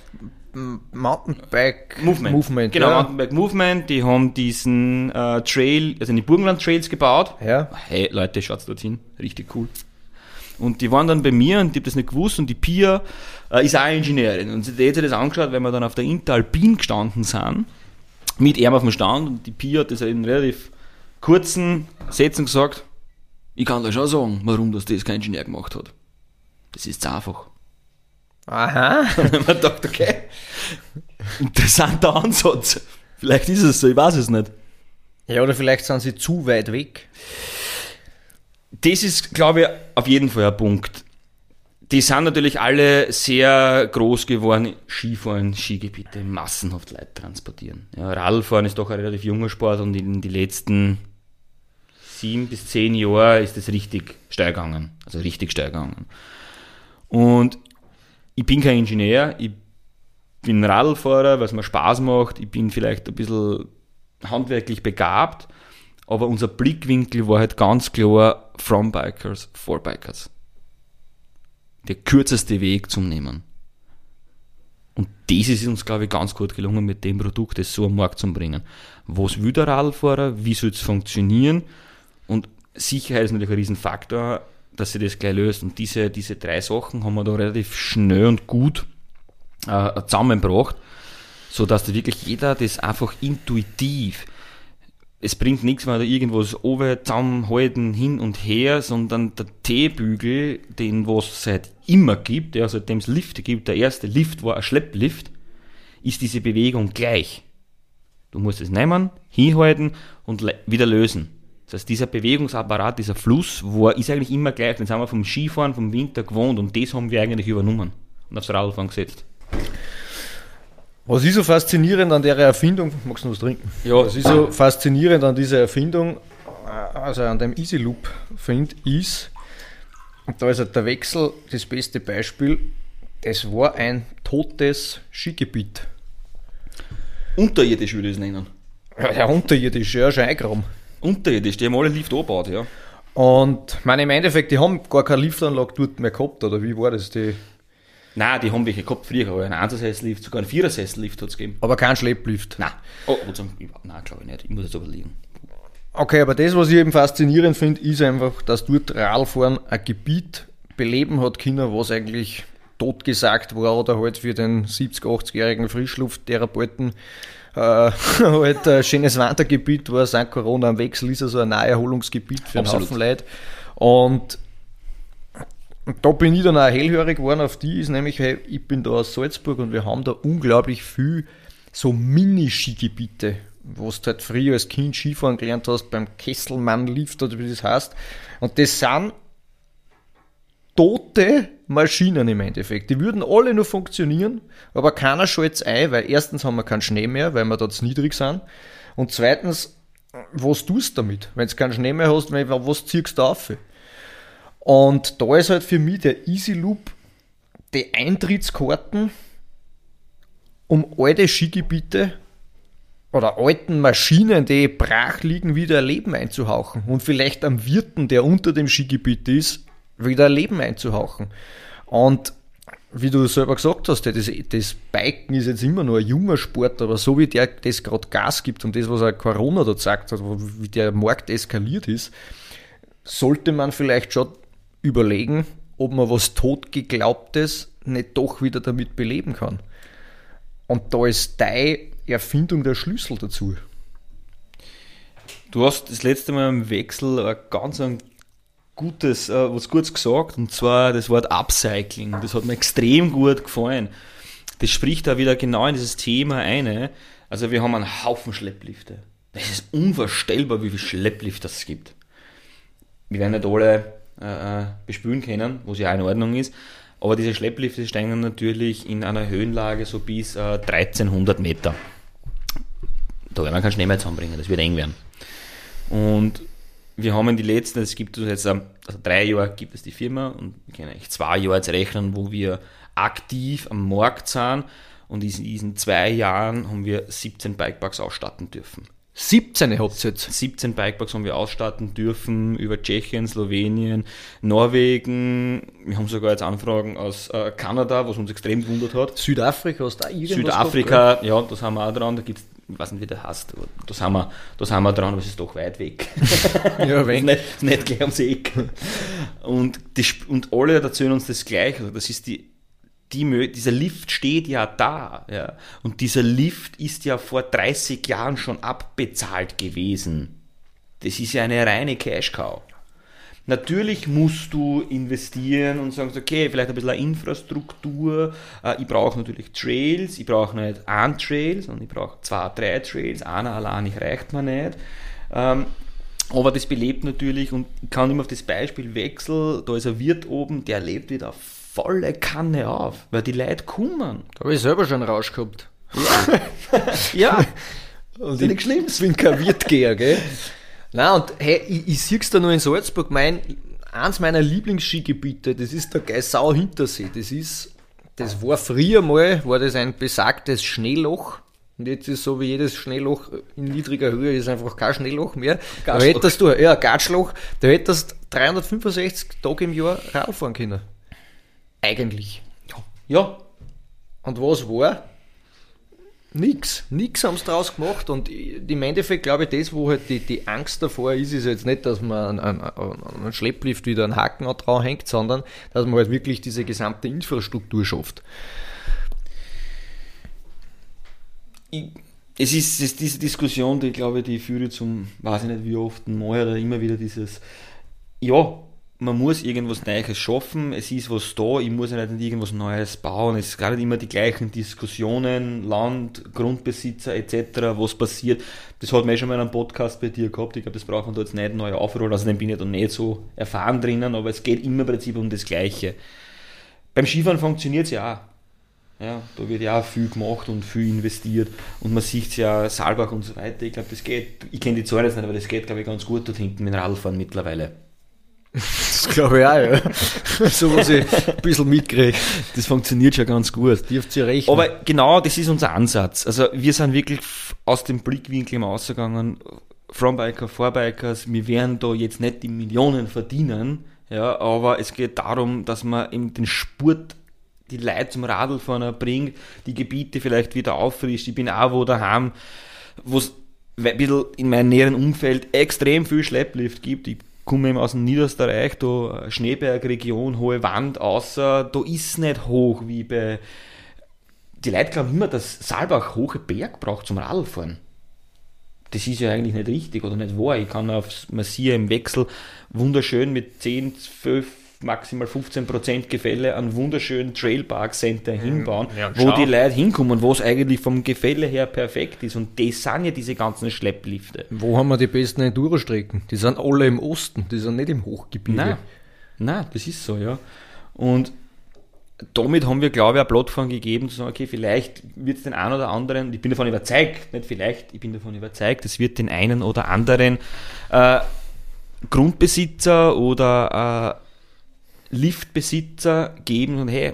Mountainbike Movement. Movement genau, ja. Mountainbike Movement. Die haben diesen äh, Trail, also die Burgenland Trails gebaut. Ja. Hey Leute, schaut's dorthin. Richtig cool. Und die waren dann bei mir und ich hab das nicht gewusst und die Pia äh, ist auch Ingenieurin. Und sie die hat sich das angeschaut, weil wir dann auf der Interalpin gestanden sind, mit ihm auf dem Stand und die Pia hat das in relativ kurzen Sätzen gesagt, ich kann dir schon sagen, warum das das kein Ingenieur gemacht hat. Das ist einfach. Aha. <laughs> Und dann haben wir gedacht, okay, interessanter Ansatz. Vielleicht ist es so, ich weiß es nicht. Ja, oder vielleicht sind sie zu weit weg. Das ist, glaube ich, auf jeden Fall ein Punkt. Die sind natürlich alle sehr groß geworden. Skifahren, Skigebiete, massenhaft Leute transportieren. Ja, Radfahren ist doch ein relativ junger Sport und in den letzten sieben bis zehn Jahren ist das richtig steil gegangen. Also richtig steil gegangen. Und ich bin kein Ingenieur, ich bin Radlfahrer, was mir Spaß macht. Ich bin vielleicht ein bisschen handwerklich begabt, aber unser Blickwinkel war halt ganz klar from Bikers, for Bikers. Der kürzeste Weg zum Nehmen. Und das ist uns, glaube ich, ganz gut gelungen, mit dem Produkt das so am Markt zu bringen. Was will der Radlfahrer? Wie soll es funktionieren? Und Sicherheit ist natürlich ein Riesenfaktor, dass sie das gleich löst. Und diese, diese drei Sachen haben wir da relativ schnell und gut äh, zusammengebracht, so dass da wirklich jeder das einfach intuitiv es bringt nichts, wenn da irgendwas oben zusammenhalten, hin und her, sondern der T-Bügel, den was seit immer gibt, ja, seitdem es Lifte gibt, der erste Lift war ein Schlepplift, ist diese Bewegung gleich. Du musst es nehmen, hinhalten und wieder lösen. Das heißt, dieser Bewegungsapparat, dieser Fluss, war, ist eigentlich immer gleich. Den haben wir vom Skifahren, vom Winter gewohnt und das haben wir eigentlich übernommen und aufs Radfahren gesetzt. Was ist so faszinierend an der Erfindung? Magst du was trinken? Ja. Was ist so faszinierend an dieser Erfindung, also an dem Easy Loop, finde ist, und da ist halt der Wechsel das beste Beispiel, das war ein totes Skigebiet. Unterirdisch würde ich es nennen. Ja, ja, unterirdisch, ja, schon eingraben. Unterirdisch, die haben alle Lift angebaut, ja. Und meine, im Endeffekt, die haben gar keine Liftanlage dort mehr gehabt, oder wie war das? Die, Nein, die haben welche gehabt früher, aber einen Einzelssessellift, sogar einen Vierersessellift hat es gegeben. aber kein Schlepplift. Nein. Oh, nein, glaube ich nicht. Ich muss jetzt überlegen. Okay, aber das, was ich eben faszinierend finde, ist einfach, dass dort Radfahren ein Gebiet beleben hat können, was eigentlich totgesagt war oder halt für den 70-, 80-jährigen Frischlufttherapeuten äh, <laughs> halt ein schönes Wandergebiet war. Seit Corona am Wechsel ist also ein Naherholungsgebiet für einen Absolut. Haufen Leute. Und und da bin ich dann auch hellhörig geworden auf die, ist nämlich, hey, ich bin da aus Salzburg und wir haben da unglaublich viel so Mini-Skigebiete, wo du halt früher als Kind Skifahren gelernt hast, beim Kesselmann-Lift oder wie das heißt. Und das sind tote Maschinen im Endeffekt. Die würden alle nur funktionieren, aber keiner schalt's ein, weil erstens haben wir keinen Schnee mehr, weil wir da zu niedrig sind. Und zweitens, was tust du damit? Wenn du keinen Schnee mehr hast, was ziehst du auf? Und da ist halt für mich der Easy Loop die Eintrittskarten um alte Skigebiete oder alten Maschinen, die brach liegen, wieder Leben einzuhauchen und vielleicht am Wirten, der unter dem Skigebiet ist, wieder Leben einzuhauchen. Und wie du selber gesagt hast, das, das Biken ist jetzt immer nur ein junger Sport, aber so wie der das gerade Gas gibt und das, was auch Corona da gesagt hat, wie der Markt eskaliert ist, sollte man vielleicht schon überlegen, ob man was totgeglaubtes nicht doch wieder damit beleben kann. Und da ist deine Erfindung der Schlüssel dazu. Du hast das letzte Mal im Wechsel ein ganz ein gutes, äh, was Gutes gesagt, und zwar das Wort Upcycling. Das hat mir extrem gut gefallen. Das spricht da wieder genau in dieses Thema ein. Also wir haben einen Haufen Schlepplifte. Das ist unvorstellbar, wie viele Schlepplifte es gibt. Wir werden nicht alle äh, äh bespülen können, was ja auch in Ordnung ist. Aber diese Schlepplifte steigen natürlich in einer Höhenlage so bis äh, 1300 Meter. Da werden wir keinen Schnee mehr zusammenbringen, das wird eng werden. Und wir haben in die letzten, es gibt jetzt also drei Jahre gibt es die Firma und wir können eigentlich zwei Jahre jetzt rechnen, wo wir aktiv am Markt sind und in diesen zwei Jahren haben wir 17 Bikeparks ausstatten dürfen. 17 habt ihr jetzt? 17 Bikeparks haben wir ausstatten dürfen über Tschechien, Slowenien, Norwegen. Wir haben sogar jetzt Anfragen aus äh, Kanada, was uns extrem gewundert hat. Südafrika hast du auch irgendwas Südafrika, gehabt, ja, das haben wir auch dran. Da gibt's, ich weiß nicht, wie der heißt, das haben wir, das haben wir dran, aber es ist doch weit weg. <laughs> ja, weg. nicht, nicht gleich ums Eck. Und, die, und alle erzählen uns das Gleiche. Also das ist die die, dieser Lift steht ja da. Ja. Und dieser Lift ist ja vor 30 Jahren schon abbezahlt gewesen. Das ist ja eine reine Cash-Cow. Natürlich musst du investieren und sagen, okay, vielleicht ein bisschen Infrastruktur. Äh, ich brauche natürlich Trails, ich brauche nicht ein Trail, sondern ich brauche zwei, drei Trails. Einer allein reicht mir nicht. Ähm, aber das belebt natürlich und ich kann immer auf das Beispiel wechseln. Da ist ein Wirt oben, der lebt wieder volle Kanne auf, weil die Leute kommen. Da habe ich selber schon einen Rausch gehabt. Ja. <laughs> ja. Und ich, schlimm. Ich bin kein Wirtgeher, gell? Nein, und hey, ich, ich sehe es da nur in Salzburg, mein, eins meiner Lieblingsskigebiete, das ist der Geisau Hintersee. Das ist, das war früher mal, war das ein besagtes Schneeloch. Und jetzt ist so wie jedes Schneeloch in niedriger Höhe ist einfach kein Schneeloch mehr. Da hättest du, ja, Gatschloch, da hättest 365 Tage im Jahr Radfahren fahren können. Eigentlich. Ja. Und was war? Nix. Nix haben sie daraus gemacht. Und im Endeffekt glaube ich, das, wo halt die, die Angst davor ist, ist jetzt nicht, dass man an, einen Schlepplift wieder einen Haken drauf hängt, sondern dass man halt wirklich diese gesamte Infrastruktur schafft. Ich, es ist, es ist diese Diskussion, die glaube ich, die führe zum, weiß ich nicht wie oft, mal oder immer wieder dieses, ja, man muss irgendwas Neues schaffen, es ist was da, ich muss ja nicht irgendwas Neues bauen. Es gar nicht immer die gleichen Diskussionen, Land, Grundbesitzer etc., was passiert. Das hat man schon mal in einem Podcast bei dir gehabt, ich glaube, das braucht man da jetzt nicht neu aufrollen, also dann bin ich da nicht so erfahren drinnen, aber es geht immer im Prinzip um das Gleiche. Beim Skifahren funktioniert es ja auch. Ja, da wird ja auch viel gemacht und viel investiert und man sieht es ja, Saalbach und so weiter. Ich glaube, das geht, ich kenne die Zahlen jetzt nicht, aber das geht, glaube ich, ganz gut dort hinten mit dem Radfahren mittlerweile. <laughs> Das glaube ich auch, ja. <laughs> so was ich ein bisschen mitkriege. Das funktioniert schon ganz gut. Dürft ihr recht. Aber genau das ist unser Ansatz. Also wir sind wirklich aus dem Blickwinkel im ausgegangen, Frontbiker, Vorbikers, wir werden da jetzt nicht die Millionen verdienen, ja, aber es geht darum, dass man eben den Sport die Leute zum Radlfahren bringt, die Gebiete vielleicht wieder auffrischt. Ich bin auch wo daheim, wo es ein bisschen in meinem näheren Umfeld extrem viel Schlepplift gibt. Ich komme eben aus dem Niederösterreich, da Schneebergregion, hohe Wand, außer da ist nicht hoch wie bei. Die Leute glauben immer, dass Saalbach hohe Berg braucht zum Radfahren. Das ist ja eigentlich nicht richtig oder nicht wahr. Ich kann auf Massier im Wechsel wunderschön mit 10, 12 maximal 15% Gefälle an wunderschönen Trailpark Center hinbauen, ja, wo die Leute hinkommen, wo es eigentlich vom Gefälle her perfekt ist. Und das sind ja diese ganzen Schlepplifte. Wo haben wir die besten Enduro-Strecken? Die sind alle im Osten, die sind nicht im Hochgebirge. Nein, Nein das ist so, ja. Und damit haben wir, glaube ich, eine Plattform gegeben, zu sagen, okay, vielleicht wird es den einen oder anderen, ich bin davon überzeugt, nicht vielleicht, ich bin davon überzeugt, es wird den einen oder anderen äh, Grundbesitzer oder äh, Liftbesitzer geben und hey,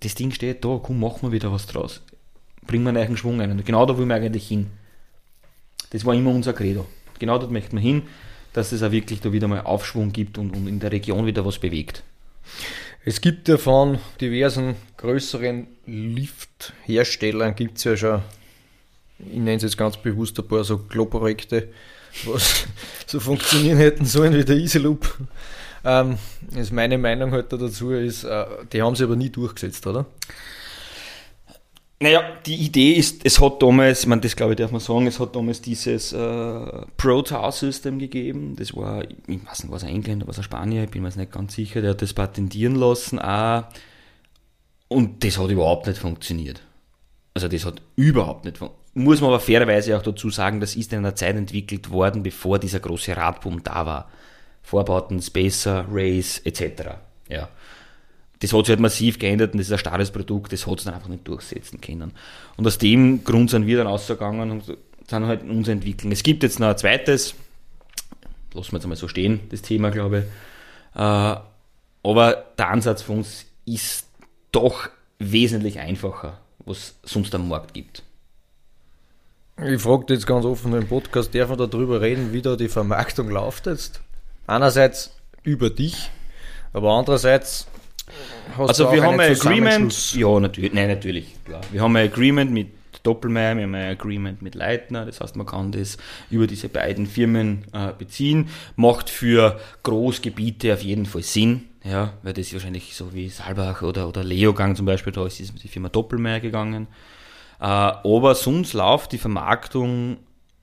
das Ding steht da, komm, machen wir wieder was draus. bringen wir einen neuen Schwung ein. Und genau da wollen wir eigentlich hin. Das war immer unser Credo. Genau dort möchten wir hin, dass es auch wirklich da wieder mal Aufschwung gibt und, und in der Region wieder was bewegt. Es gibt ja von diversen größeren Liftherstellern gibt es ja schon, ich nenne es jetzt ganz bewusst ein paar so Klo-Projekte, was <laughs> so funktionieren hätten sollen wie der Easy Loop. Ähm, ist meine Meinung halt dazu ist, äh, die haben sie aber nie durchgesetzt, oder? Naja, die Idee ist, es hat damals, ich meine, das glaube ich darf man sagen, es hat damals dieses äh, Pro-Tower-System gegeben. Das war, ich weiß nicht, was ein Engländer, was ein Spanier, ich bin mir jetzt nicht ganz sicher, der hat das patentieren lassen auch. Und das hat überhaupt nicht funktioniert. Also das hat überhaupt nicht funktioniert. Muss man aber fairerweise auch dazu sagen, das ist in einer Zeit entwickelt worden, bevor dieser große Radboom da war. Vorbauten, Spacer, Race etc. Ja das hat sich halt massiv geändert und das ist ein starres Produkt, das hat es dann einfach nicht durchsetzen können. Und aus dem Grund sind wir dann ausgegangen und sind halt in uns entwickeln. Es gibt jetzt noch ein zweites, lassen wir jetzt einmal so stehen, das Thema, glaube ich. Äh, aber der Ansatz von uns ist doch wesentlich einfacher, was sonst am Markt gibt. Ich frage jetzt ganz offen im Podcast, darf man darüber reden, wie da die Vermarktung läuft jetzt? Einerseits über dich, aber andererseits Hast also wir haben ein Agreement, ja natürlich, nein natürlich, klar. Wir haben ein Agreement mit Doppelmeier, wir haben ein Agreement mit Leitner, das heißt man kann das über diese beiden Firmen äh, beziehen, macht für Großgebiete auf jeden Fall Sinn, ja, weil das ist wahrscheinlich so wie Salbach oder, oder Leogang zum Beispiel, da ist die Firma Doppelmeier gegangen. Äh, aber sonst läuft die Vermarktung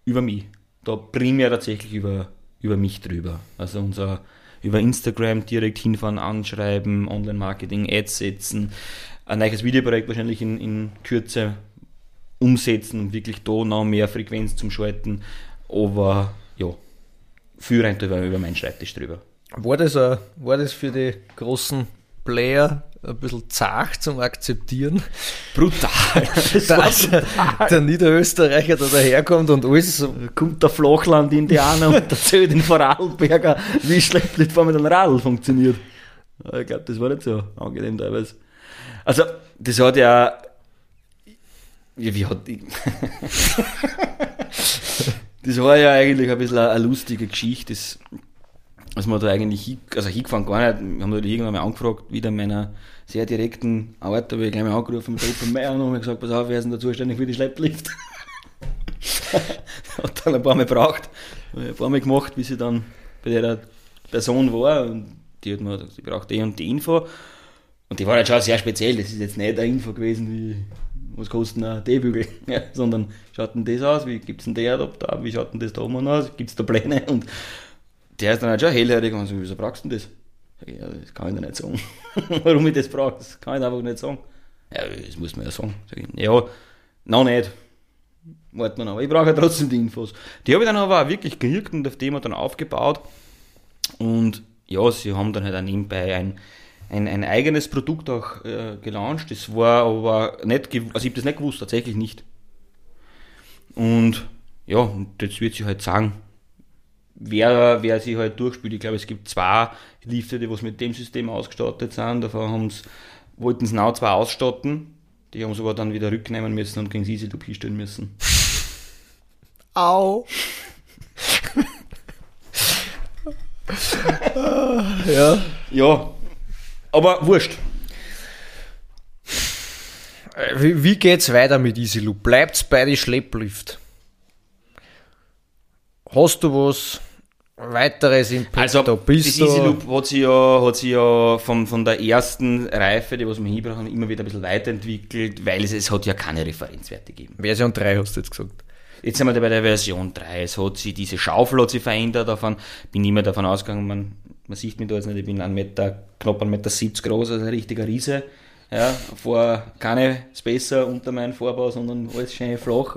über mich. Da primär tatsächlich über, über mich drüber. Also unser über Instagram direkt hinfahren, anschreiben, Online-Marketing, Ads setzen, ein neues Videoprojekt wahrscheinlich in, in Kürze umsetzen und wirklich da noch mehr Frequenz zum Schalten. Aber ja, viel rein drüber, über meinen Schreibtisch drüber. War das, war das für die großen Player ein bisschen zart zum Akzeptieren. Brutal. <laughs> Das dass der Niederösterreicher da daherkommt und alles. Kommt der Flachland-Indianer und erzählt den Vorarlberger, wie Schleppliftfahren mit einem Radl funktioniert. Ich glaube, das war nicht so angenehm teilweise. Also, das hat ja. Wie, hat. <laughs> das war ja eigentlich ein bisschen eine lustige Geschichte. Das als wir da eigentlich hin, also hingefahren gar nicht, wir haben da irgendwann mal angefragt, wieder in meiner sehr direkten Art, da habe ich gleich mal angerufen mit Open Meier und habe gesagt, pass auf, wer ist denn da zuständig für die Schlepplift? <laughs> hat dann ein paar Mal gebraucht, ein paar Mal gemacht, bis ich dann bei der Person war und die hat mir gesagt, ich brauche die und die Info. Und die war halt schon sehr speziell, das ist jetzt nicht eine Info gewesen wie was kostet ein D-Bügel, <laughs> ja, sondern schaut denn das aus, wie gibt es denn der Adapter, wie schaut denn das da oben aus, gibt es da Pläne? Und der ist dann halt schon hellhörig und so, wieso brauchst du denn das? Ja, das kann ich dir nicht sagen. <laughs> Warum ich das brauche, das kann ich einfach nicht sagen. Ja, das muss man ja sagen. Ja, noch nicht. Warten wir noch. Aber ich brauche ja trotzdem die Infos. Die habe ich dann aber auch wirklich gekriegt und auf dem dann aufgebaut. Und ja, sie haben dann halt auch nebenbei ein, ein, ein eigenes Produkt auch äh, gelauncht. Das war aber nicht, also ich habe das nicht gewusst, tatsächlich nicht. Und ja, und jetzt wird sie halt sagen, wer, wer sich halt durchspielt. Ich glaube, es gibt zwei Lifte, die was mit dem System ausgestattet sind. Davon haben's, wollten sie genau zwei ausstatten. Die haben sie aber dann wieder rücknehmen müssen und gegen Easy Loop hinstellen müssen. <laughs> Au! <laughs> ja. Ja. Aber wurscht. Wie, wie geht's weiter mit Easy Loop? Bleibt's bei die Schlepplift? Hast du was weiteres Petto? Also, Bist das Easy Loop hat sich ja, hat sich ja von, von der ersten Reife, die was wir hinbrachen, immer wieder ein bisschen weiterentwickelt, weil es, es hat ja keine Referenzwerte gegeben. Version 3 hast du jetzt gesagt. Jetzt sind wir bei der Version 3. Es hat sich, diese Schaufel hat sich verändert davon. Bin immer davon ausgegangen, man, man sieht mich da jetzt nicht, ich bin ein Meter, knapp ein Meter 70 groß, also ein richtiger Riese. Ja, vor keine Spacer unter meinem Vorbau, sondern alles schön flach.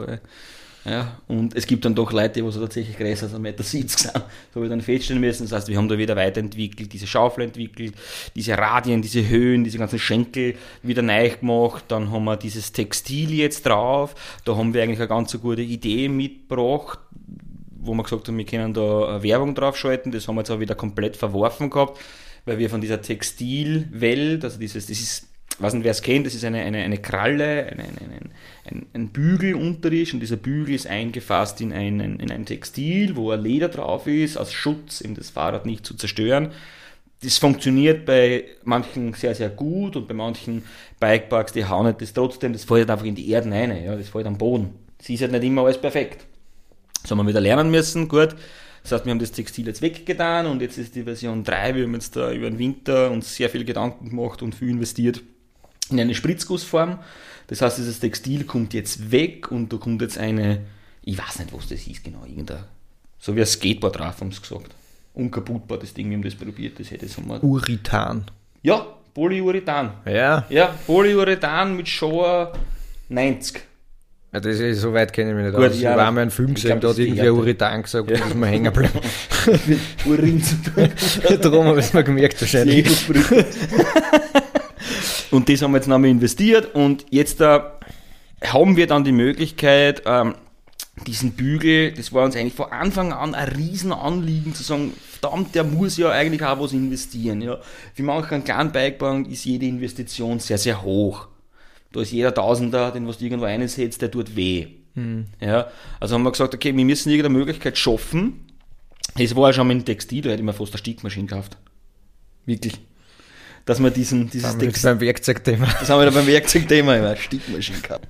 Ja, und es gibt dann doch Leute, die so tatsächlich größer als 1,70 Meter sind. Das <laughs> habe ich dann feststellen müssen. Das heißt, wir haben da wieder weiterentwickelt, diese Schaufel entwickelt, diese Radien, diese Höhen, diese ganzen Schenkel wieder neu gemacht. Dann haben wir dieses Textil jetzt drauf. Da haben wir eigentlich eine ganz gute Idee mitgebracht, wo wir gesagt haben, wir können da Werbung draufschalten. Das haben wir jetzt auch wieder komplett verworfen gehabt, weil wir von dieser Textilwelt, also dieses, das ist weiß nicht, wer es kennt, das ist eine, eine, eine Kralle, eine, eine, ein, ein Bügel unterirdisch und dieser Bügel ist eingefasst in, einen, in ein Textil, wo ein Leder drauf ist, als Schutz, um das Fahrrad nicht zu zerstören. Das funktioniert bei manchen sehr, sehr gut und bei manchen Bikeparks, die hauen das trotzdem, das fällt halt einfach in die Erde rein, ja, das fällt am Boden. Das ist halt nicht immer alles perfekt. Das haben wir wieder lernen müssen, gut. Das heißt, wir haben das Textil jetzt weggetan und jetzt ist die Version 3. Wir haben jetzt da über den Winter uns sehr viel Gedanken gemacht und viel investiert in eine Spritzgussform. Das heißt, dieses Textil kommt jetzt weg und da kommt jetzt eine, ich weiß nicht, was das ist genau, irgendein, so wie ein Skateboard drauf, haben sie gesagt. Unkaputtbar, das Ding, wir haben das probiert, das hätte so mal. Uritan. Ja, Polyurethan. Ja. Ja, Polyurethan mit Shower 90. Ja, das ist, so weit kenne ich mich nicht Gut, aus. ja, ich war einmal einen Film ich gesehen, da hat Härte. Uritan gesagt, Ja. ist mir hängen geblieben. <laughs> Urin zu tun. <laughs> Darum habe ich es mir gemerkt wahrscheinlich. <laughs> und das haben wir jetzt nochmal investiert und jetzt äh, haben wir dann die Möglichkeit, ähm, diesen Bügel, das war uns eigentlich von Anfang an ein Riesenanliegen zu sagen, verdammt, der muss ja eigentlich auch was investieren. Ja. Für manchen kleinen Bikebank ist jede Investition sehr, sehr hoch. Da ist jeder Tausender, den was du irgendwo einsetzt, der tut weh. Ja, also haben wir gesagt, okay, wir müssen irgendeine Möglichkeit schaffen. Es war ja schon mit dem Textil, da hätte ich mir fast eine Stickmaschine gekauft. Wirklich. Dass man diesen, dieses jetzt Textil, beim Werkzeugthema. das haben wir da beim Werkzeugthema immer, Stickmaschine gehabt.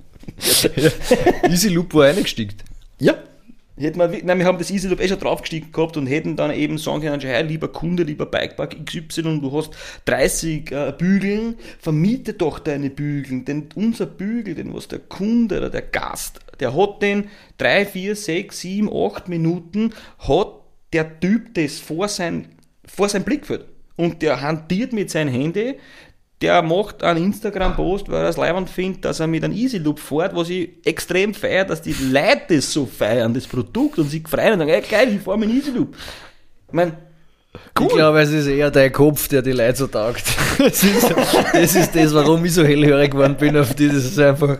Easy Loop war eingestiegen. Ja. Hätten wir, nein, wir haben das EasyLoop eh schon draufgestiegen gehabt und hätten dann eben sagen können, hey, lieber Kunde, lieber Bikepark XY, du hast 30 äh, Bügeln, vermiete doch deine Bügeln, denn unser Bügel, den was der Kunde oder der Gast, der hat den 3, 4, 6, 7, 8 Minuten, hat der Typ das vor sein, vor sein Blickfeld und der hantiert mit seinem Handy, der macht einen Instagram-Post, weil er es leibend findet, dass er mit einem Easy Loop fährt, was ich extrem feiere, dass die Leute das so feiern, das Produkt, und sich freuen und sagen, ey, geil, ich fahre mit einem Easy Loop. Ich meine, Ich glaube, es ist eher dein Kopf, der die Leute so taugt. <laughs> Das ist das, ist das warum ich so hellhörig geworden bin auf die. Das ist einfach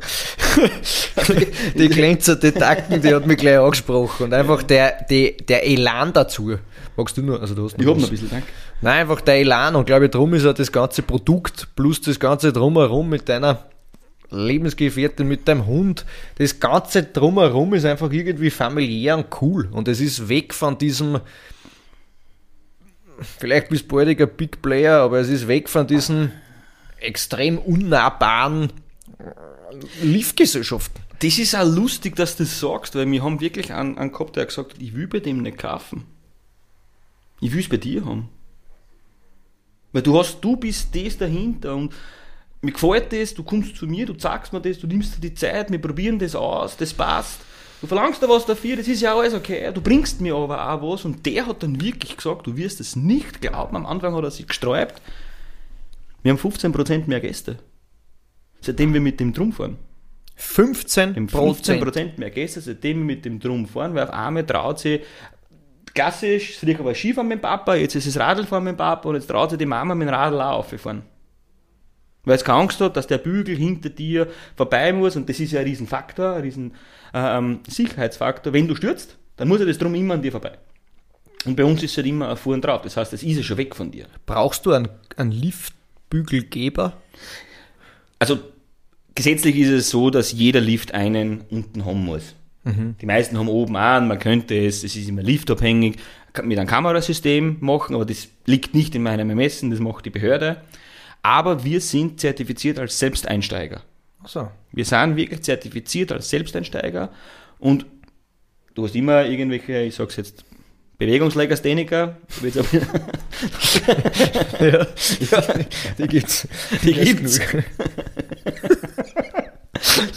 die <laughs> glänzende Takten, die hat mich gleich angesprochen. Und einfach der, die, der Elan dazu. Magst du nur? Also du hast ich habe noch ein bisschen, danke. Nein, einfach der Elan. Und glaube ich, darum ist auch das ganze Produkt plus das ganze Drumherum mit deiner Lebensgefährtin, mit deinem Hund. Das ganze Drumherum ist einfach irgendwie familiär und cool. Und es ist weg von diesem, vielleicht bist du baldiger Big Player, aber es ist weg von diesen extrem unnahbaren Liftgesellschaften. Das ist auch lustig, dass du das sagst, weil wir haben wirklich einen, einen gehabt, der hat gesagt, ich will bei dem nicht kaufen. Ich will es bei dir haben. Weil du hast, du bist das dahinter und mir gefällt das, du kommst zu mir, du zeigst mir das, du nimmst dir die Zeit, wir probieren das aus, das passt. Du verlangst da was dafür, das ist ja alles okay, du bringst mir aber auch was und der hat dann wirklich gesagt, du wirst es nicht glauben, am Anfang hat er sich gesträubt, wir haben 15% mehr Gäste, seitdem wir mit dem Drum fahren. 15 Wir haben 15% mehr Gäste, seitdem wir mit dem Drum fahren, weil auf einmal traut sich, klassisch, früher war Skifahren mit dem Papa, jetzt ist es Radlfahren mit dem Papa und jetzt traut sich die Mama mit dem Radl auch aufzufahren. Weil es keine Angst hat, dass der Bügel hinter dir vorbei muss und das ist ja ein riesen Faktor, ein riesen ähm, Sicherheitsfaktor. Wenn du stürzt, dann muss ja das Drum immer an dir vorbei. Und bei uns ist es halt immer ein Fuhren drauf, das heißt, es ist ja schon weg von dir. Brauchst du einen, einen Liftbügelgeber? Also gesetzlich ist es so, dass jeder Lift einen unten haben muss. Die meisten haben oben an, man könnte es, es ist immer liftabhängig, mit einem Kamerasystem machen, aber das liegt nicht in meinem Ermessen, das macht die Behörde. Aber wir sind zertifiziert als Selbsteinsteiger. Achso. Wir sind wirklich zertifiziert als Selbsteinsteiger und du hast immer irgendwelche, ich sag's jetzt, Bewegungslegastheniker, aber- <laughs> Ja, die gibt's. Die gibt's.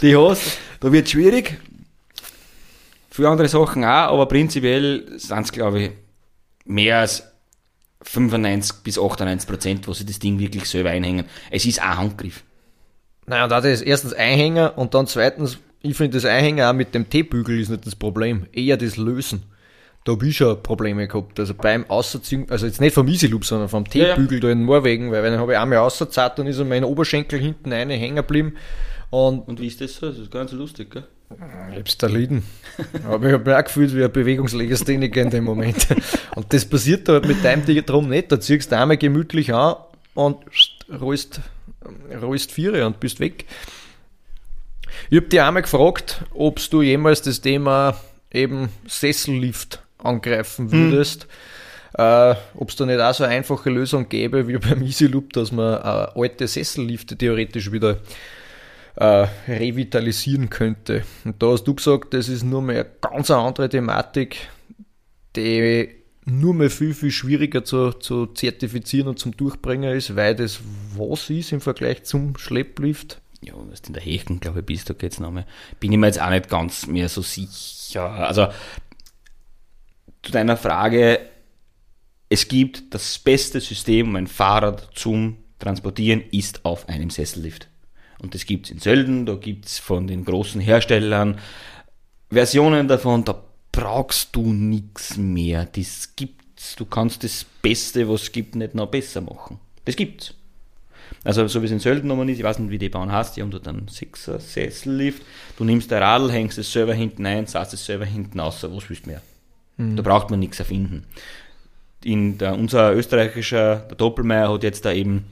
die hast, da wird schwierig. Für andere Sachen auch, aber prinzipiell sind es, glaube ich, mehr als 95 bis 98 Prozent, wo sie das Ding wirklich selber einhängen. Es ist ein Handgriff. Naja, da ist erstens Einhänger und dann zweitens, ich finde das Einhänger auch mit dem T-Bügel ist nicht das Problem, eher das Lösen. Da habe ich schon Probleme gehabt. Also beim Ausziehen, also jetzt nicht vom Easy Loop, sondern vom Ja, ja. T-Bügel da in Norwegen, weil dann habe ich einmal ausgezahlt und ist an meinen Oberschenkel hinten eine hängen geblieben. Und Und wie ist das so? Das ist ganz lustig, gell? ich hab's da liegen. Aber ich habe mich auch gefühlt wie ein Bewegungslegastheniker in dem Moment. <laughs> Und das passiert da halt mit deinem Ding drum nicht. Da ziehst du einmal gemütlich an und rollst rollst Viere und bist weg. Ich habe dich einmal gefragt, ob du jemals das Thema eben Sessellift angreifen würdest. Hm. Äh, ob es da nicht auch so eine einfache Lösung gäbe wie beim Easy Loop, dass man äh, alte Sessellifte theoretisch wieder äh, revitalisieren könnte. Und da hast du gesagt, das ist nur mehr eine ganz andere Thematik, die nur mehr viel, viel schwieriger zu, zu zertifizieren und zum Durchbringen ist, weil das was ist im Vergleich zum Schlepplift? Ja, du in der Hechten, glaube ich, bist, da geht's noch mehr. Bin ich mir jetzt auch nicht ganz mehr so sicher. Also, zu deiner Frage, es gibt das beste System, um ein Fahrrad zum Transportieren, ist auf einem Sessellift. Und das gibt es in Sölden, da gibt es von den großen Herstellern Versionen davon, da brauchst du nichts mehr. Das gibt's. Du kannst das Beste, was es gibt, nicht noch besser machen. Das gibt's. Also so wie es in Sölden nochmal ist, ich weiß nicht, wie die bauen hast, die haben dort einen Sechser Sessellift. Du nimmst dein Radl, hängst es selber hinten ein, sagst es selber hinten aus, was willst du mehr? Mhm. Da braucht man nichts erfinden in der, unser österreichischer, der Doppelmeier hat jetzt da eben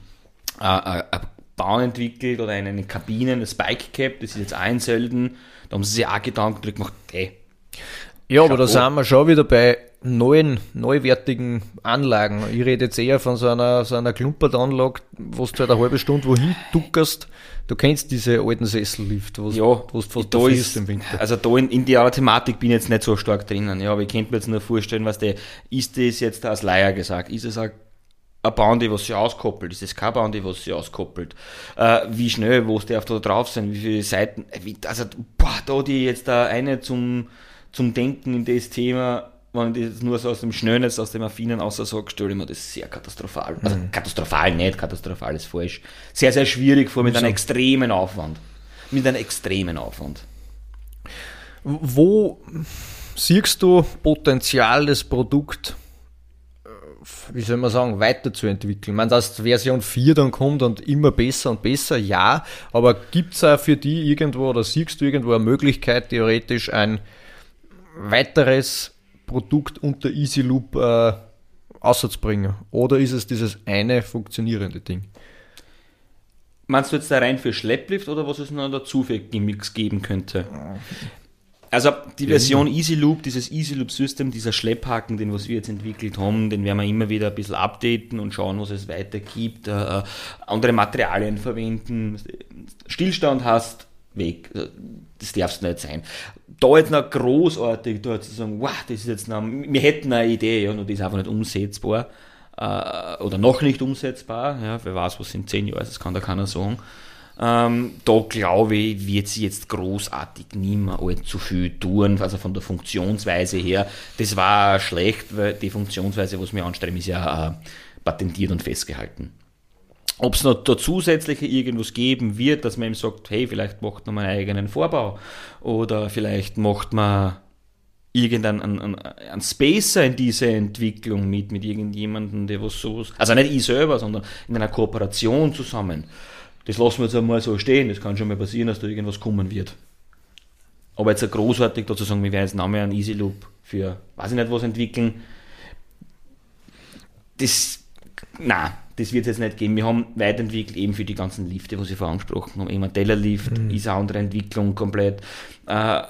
äh, äh, ein Bahn entwickelt oder eine, Kabine, eine Spike Cap, das ist jetzt auch in Selden. Da haben sie sich auch Gedanken drüber gemacht, hey. Ja, aber da sind wir schon wieder bei neuen, neuwertigen Anlagen. Ich rede jetzt eher von so einer, so einer Klumpertanlage, wo du halt eine halbe Stunde wohin duckerst. Du kennst diese alten Sessellift, wo ja, du fast da ist, im Winter. Also da in, in der Thematik bin ich jetzt nicht so stark drinnen. Ja, aber ich könnte mir jetzt nur vorstellen, was der, ist das jetzt als Leier gesagt? Ist es ein eine Bounty, was sie auskoppelt? Ist es keine Bounty, was sie auskoppelt? Äh, wie schnell, wo darf da drauf sein? Wie viele Seiten? Wie, also, boah, da die jetzt da eine zum, zum Denken in das Thema wenn ich das nur so aus dem Schnönes, aus dem Affinen außer sage, stelle ich mir das sehr katastrophal. Also mhm. katastrophal nicht, katastrophal ist falsch. Sehr, sehr schwierig vor mit einem extremen Aufwand. Mit einem extremen Aufwand. Wo siehst du Potenzial des Produkt, äh, wie soll man sagen, weiterzuentwickeln? Ich meine, dass Version 4 dann kommt und immer besser und besser, ja, aber gibt es auch für die irgendwo oder siehst du irgendwo eine Möglichkeit, theoretisch ein weiteres Produkt unter Easy Loop äh, auszubringen? Oder ist es dieses eine funktionierende Ding? Meinst du jetzt da rein für Schlepplift oder was es noch dazu für Gimmicks geben könnte? Also die Version Easy Loop, dieses Easy Loop System, dieser Schlepphaken, den was wir jetzt entwickelt haben, den werden wir immer wieder ein bisschen updaten und schauen, was es weiter gibt, äh, andere Materialien verwenden, Stillstand hast, weg. Das darf es nicht sein da jetzt noch großartig da zu sagen, wow, das ist jetzt noch, wir hätten eine Idee, ja, nur die ist einfach nicht umsetzbar äh, oder noch nicht umsetzbar, ja, wer weiß, was in zehn Jahren ist, das kann da keiner sagen. Ähm, da glaube ich, wird sie jetzt großartig nicht mehr allzu viel tun, also von der Funktionsweise her. Das war schlecht, weil die Funktionsweise, was wir anstreben, ist ja äh, patentiert und festgehalten. Ob es noch da zusätzliche irgendwas geben wird, dass man ihm sagt, hey, vielleicht macht man einen eigenen Vorbau oder vielleicht macht man irgendeinen einen, einen Spacer in diese Entwicklung mit, mit irgendjemandem, der was so, also nicht ich selber, sondern in einer Kooperation zusammen. Das lassen wir jetzt einmal so stehen, das kann schon mal passieren, dass da irgendwas kommen wird. Aber jetzt großartig dazu sagen, wir werden jetzt nachher einen Easy Loop für, weiß ich nicht was entwickeln, das, nein, das wird es jetzt nicht geben. Wir haben weiterentwickelt eben für die ganzen Lifte, was ich vorher angesprochen habe. Ein Tellerlift mhm. ist eine andere Entwicklung komplett. Äh,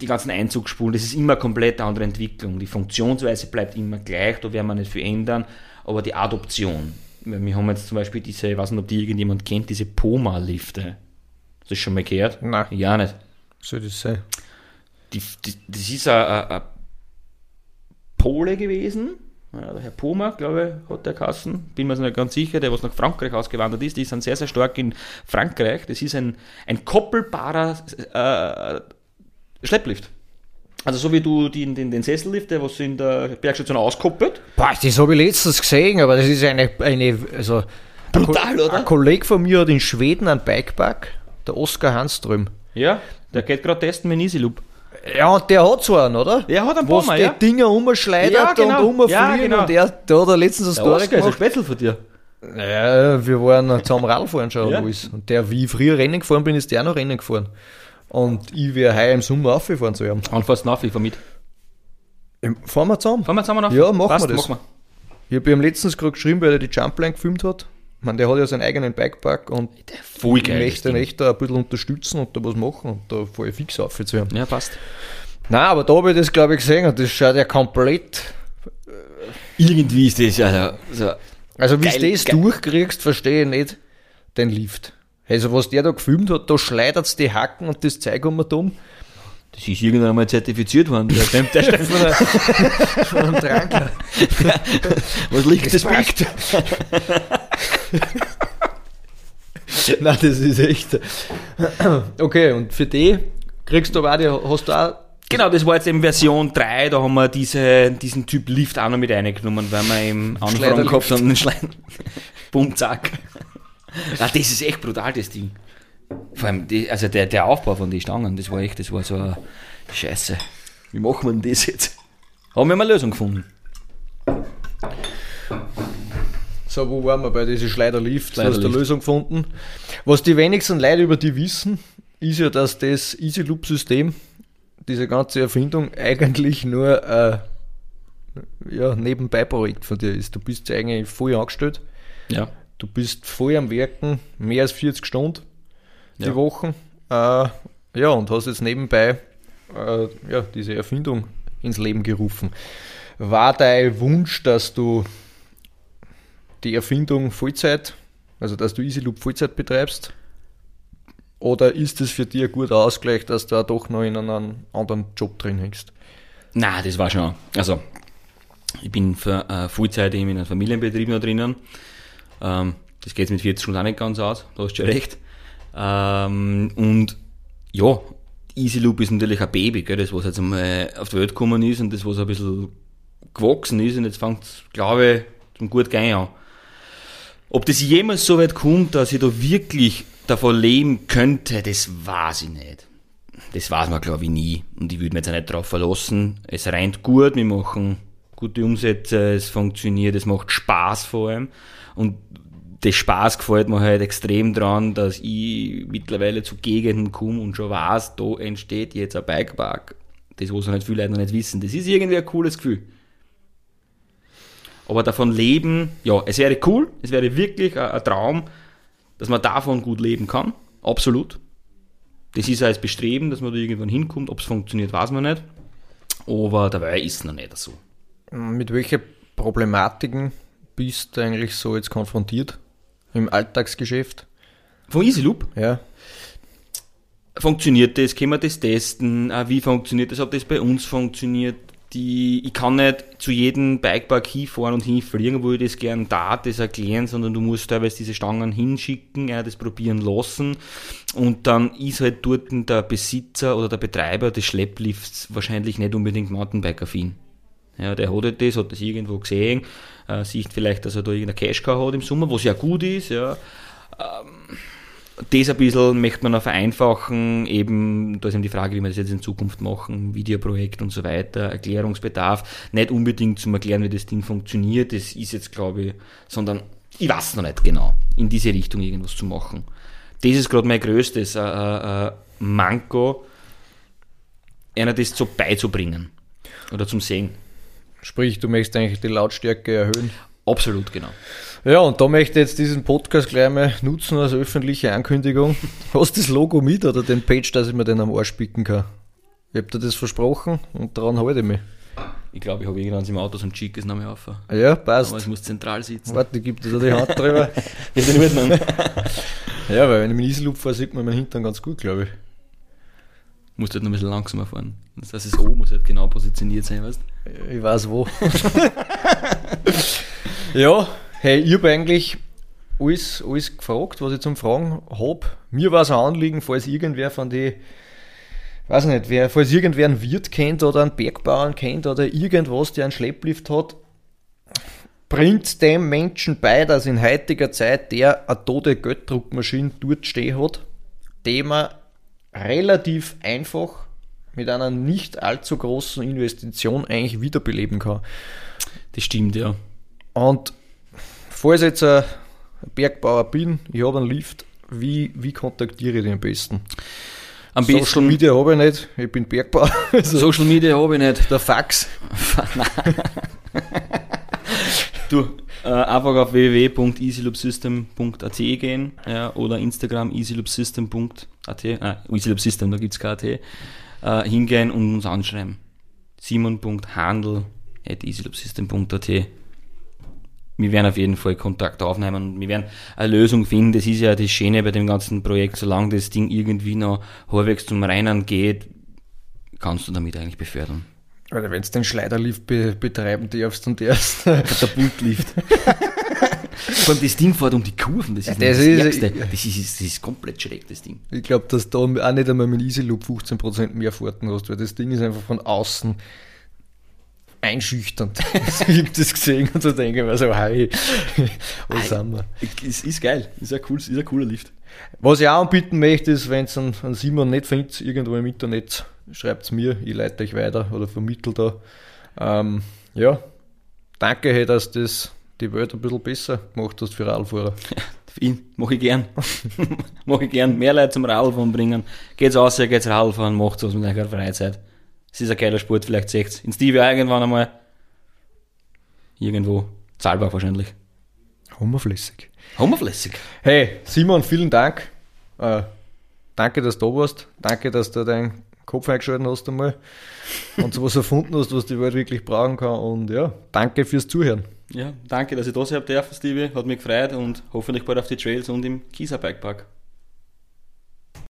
die ganzen Einzugsspulen, das ist immer eine komplett andere Entwicklung. Die Funktionsweise bleibt immer gleich, da werden wir nicht viel ändern, aber die Adoption. Wir haben jetzt zum Beispiel diese, ich weiß nicht, ob die irgendjemand kennt, diese Poma-Lifte. Hast du das schon mal gehört? Nein. Ja, nicht. Soll das sein? Die, die, das ist eine Pole gewesen, ja, der Herr Puma, glaube ich, hat der Kassen, bin mir nicht ganz sicher, der was nach Frankreich ausgewandert ist, die sind sehr, sehr stark in Frankreich. Das ist ein, ein koppelbarer äh, Schlepplift. Also so wie du den, den, den Sessellift, der was in der Bergstation auskoppelt. Boah, das habe ich letztens gesehen, aber das ist eine, eine also Brutal, oder? Ein Kollege von mir hat in Schweden einen Bikepark, der Oskar Hanström. Ja, der geht gerade testen mit Easyloop. Ja, und der hat so einen, oder? Der hat einen Wo die ja. Dinger umschleudert ja, genau. und umfliegen ja, genau. und der, der hat letztens eine Story gemacht. ist ein Spätzl von dir. Ja, wir waren zusammen Radfahren schon ja. alles. Und der, wie ich früher Rennen gefahren bin, ist der noch Rennen gefahren. Und ich wäre heuer im Sommer aufgefahren zu ihm. Und fährst du nach, ich fahr mit. Fahren wir zusammen? Fahren wir zusammen nach? Ja, machen Passt, wir das. Mach ich habe ihm letztens gerade geschrieben, weil er die Jumpline gefilmt hat. Man, der hat ja seinen eigenen Bikepark und voll geil. ich möchte ihn echt ein bisschen unterstützen und da was machen und da voll fix auf zu haben. Ja, passt. Nein, aber da habe ich das, glaube ich, gesehen und das schaut ja komplett. Irgendwie ist das ja so. Also, wie Geil, du das geil. durchkriegst, verstehe ich nicht den Lift. Also, was der da gefilmt hat, da schleudert die Hacken und das Zeug um und um. Das ist irgendwann einmal zertifiziert worden. Der stimmt, der stimmt. Von, einer, <laughs> von einem Trankler. Was liegt das Respekt. <laughs> Nein, das ist echt. Okay, und für die kriegst du aber auch, die, hast du auch. Genau, das war jetzt eben Version 3, da haben wir diese, diesen Typ Lift auch noch mit reingenommen, weil wir im Anfang gehabt haben, den Schlein. Bumm, zack. <laughs> Ja, das ist echt brutal, das Ding. Vor allem, die, also der, der Aufbau von den Stangen, das war echt, das war so eine Scheiße. Wie machen wir denn das jetzt? Haben wir mal eine Lösung gefunden. So, wo waren wir bei diesem Schleiderlift? Du hast eine. Lösung gefunden. Was die wenigsten Leute über die wissen, ist ja, dass das Easy Loop System, diese ganze Erfindung, eigentlich nur äh, ja, Nebenbei-Projekt von dir ist. Du bist ja eigentlich voll angestellt. Ja. Du bist voll am Werken, mehr als 40 Stunden die Ja. Woche. Äh, ja, und hast jetzt nebenbei äh, ja, diese Erfindung ins Leben gerufen. War dein Wunsch, dass du die Erfindung Vollzeit, also dass du EasyLoop Vollzeit betreibst? Oder ist es für dich ein guter Ausgleich, dass du auch doch noch in einem anderen Job drin hängst? Na, das war schon. Also, ich bin für äh, Vollzeit eben in einem Familienbetrieb noch drinnen. Ähm, das geht mit 40 Stunden auch nicht ganz aus, da hast du schon recht. Ähm, und ja, Easy Loop ist natürlich ein Baby, gell, das was jetzt einmal auf die Welt gekommen ist und das was ein bisschen gewachsen ist und jetzt fängt es, glaube ich, zum gut gehen an. Ob das jemals so weit kommt, dass ich da wirklich davon leben könnte, das weiß ich nicht. Das weiß man, glaube ich, nie. Und ich würde mich jetzt auch nicht darauf verlassen. Es rennt gut, wir machen gute Umsätze, es funktioniert, es macht Spaß vor allem. Und der Spaß gefällt mir halt extrem dran, dass ich mittlerweile zu Gegenden komme und schon weiß, da entsteht jetzt ein Bikepark. Das, was nicht viele Leute noch nicht wissen. Das ist irgendwie ein cooles Gefühl. Aber davon leben, ja, es wäre cool, es wäre wirklich ein, ein Traum, dass man davon gut leben kann. Absolut. Das ist auch das Bestreben, dass man da irgendwann hinkommt. Ob es funktioniert, weiß man nicht. Aber dabei ist es noch nicht so. Mit welchen Problematiken bist du eigentlich so jetzt konfrontiert im Alltagsgeschäft? Von Easy Loop Ja. funktioniert das, können wir das testen, Auch wie funktioniert das, ob das bei uns funktioniert. Die, ich kann nicht zu jedem Bikepark hinfahren und hinfliegen, wo ich das gern da, das erklären, sondern du musst teilweise diese Stangen hinschicken, ja, das probieren lassen und dann ist halt dort der Besitzer oder der Betreiber des Schlepplifts wahrscheinlich nicht unbedingt Mountainbike-affin. Ja, der hat halt das, hat das irgendwo gesehen, äh, sieht vielleicht, dass er da irgendeine Cashcar hat im Sommer, was ja gut ist, ja das ein bisschen möchte man noch vereinfachen, eben, da ist eben die Frage, wie wir das jetzt in Zukunft machen, Videoprojekt und so weiter, Erklärungsbedarf, nicht unbedingt zum Erklären, wie das Ding funktioniert, das ist jetzt, glaube ich, sondern ich weiß noch nicht genau, in diese Richtung irgendwas zu machen. Das ist gerade mein größtes äh, äh, äh, Manko, einer das so beizubringen oder zum Sehen. Sprich, du möchtest eigentlich die Lautstärke erhöhen. Absolut, genau. Ja, und da möchte ich jetzt diesen Podcast gleich mal nutzen als öffentliche Ankündigung. <laughs> Hast du das Logo mit oder den Page, dass ich mir den am Arsch picken kann? Ich hab dir das versprochen und daran halte ich mich. Ich glaube, ich habe irgendwann im Auto so ein schickes Name auf. Ja, passt. Aber es muss zentral sitzen. Warte, gebe dir da die Hand drüber. <laughs> Ja, weil wenn ich mit Easyloop fahre, sieht man meinen Hintern ganz gut, glaube ich. Musst halt noch ein bisschen langsamer fahren. Das heißt, das O muss halt genau positioniert sein, weißt Ich weiß wo. <laughs> ja, hey, ich habe eigentlich alles, alles gefragt, was ich zum Fragen habe. Mir war es ein Anliegen, falls irgendwer von die, weiß ich nicht, wer, falls irgendwer einen Wirt kennt oder einen Bergbauern kennt oder irgendwas, der einen Schlepplift hat, bringt dem Menschen bei, dass in heutiger Zeit der eine tote Gelddruckmaschine dort stehen hat, die man relativ einfach mit einer nicht allzu großen Investition eigentlich wiederbeleben kann. Das stimmt, ja. Und falls jetzt ein Bergbauer bin, ich habe einen Lift, wie, wie kontaktiere ich den am besten? Am Social besten Media habe ich nicht, ich bin Bergbauer. <laughs> Also Social Media habe ich nicht. der Fax. <laughs> Du, äh, einfach auf www.easyloopsystem.at gehen ja, oder Instagram easyloopsystem.at, äh, easyloopsystem, da gibt es KT, äh, hingehen und uns anschreiben. simon.handel at easyloopsystem.at wir werden auf jeden Fall Kontakt aufnehmen und wir werden eine Lösung finden. Das ist ja das Schöne bei dem ganzen Projekt. Solange das Ding irgendwie noch halbwegs zum Reinen geht, kannst du damit eigentlich befördern. Oder wenn du den Schleiderlift be betreiben darfst und erst. <laughs> Katapultlift. <laughs> Vor allem das Ding fährt um die Kurven, das ist Ja, das das, ist- Ärgste. Das ist, das ist komplett schräg, das Ding. Ich glaube, dass du da auch nicht einmal mit Easy Loop 15% mehr Fahrten hast, weil das Ding ist einfach von außen einschüchternd. <laughs> ich habe das gesehen und so denke ich mir so, hey, wo sind wir? Es ist geil, ist ein, cool, ist ein cooler Lift. Was ich auch anbieten möchte, ist, wenn es einen, einen Simon nicht findet, irgendwo im Internet, schreibt es mir, ich leite euch weiter oder vermittle da. Ähm, ja, danke, hey, dass das die Welt ein bisschen besser gemacht hast für Radfahrer. Für <laughs> ihn, mach ich gern. <laughs> mach ich gern. Mehr Leute zum Radfahren bringen. Geht's aus, geht's Radfahren, macht's was mit eurer Freizeit. Es ist ein geiler Sport, vielleicht seht's. In Stevie auch irgendwann einmal. Irgendwo. Zahlbar wahrscheinlich. Hummerflüssig. Hammerflässig. Hey, Simon, vielen Dank. Äh, danke, dass du da warst. Danke, dass du deinen Kopf eingeschaltet hast einmal und sowas erfunden hast, was die Welt wirklich brauchen kann. Und ja, danke fürs Zuhören. Ja, danke, dass ich da sein darf, Stevie. Hat mich gefreut und hoffentlich bald auf die Trails und im Kieser Bikepark.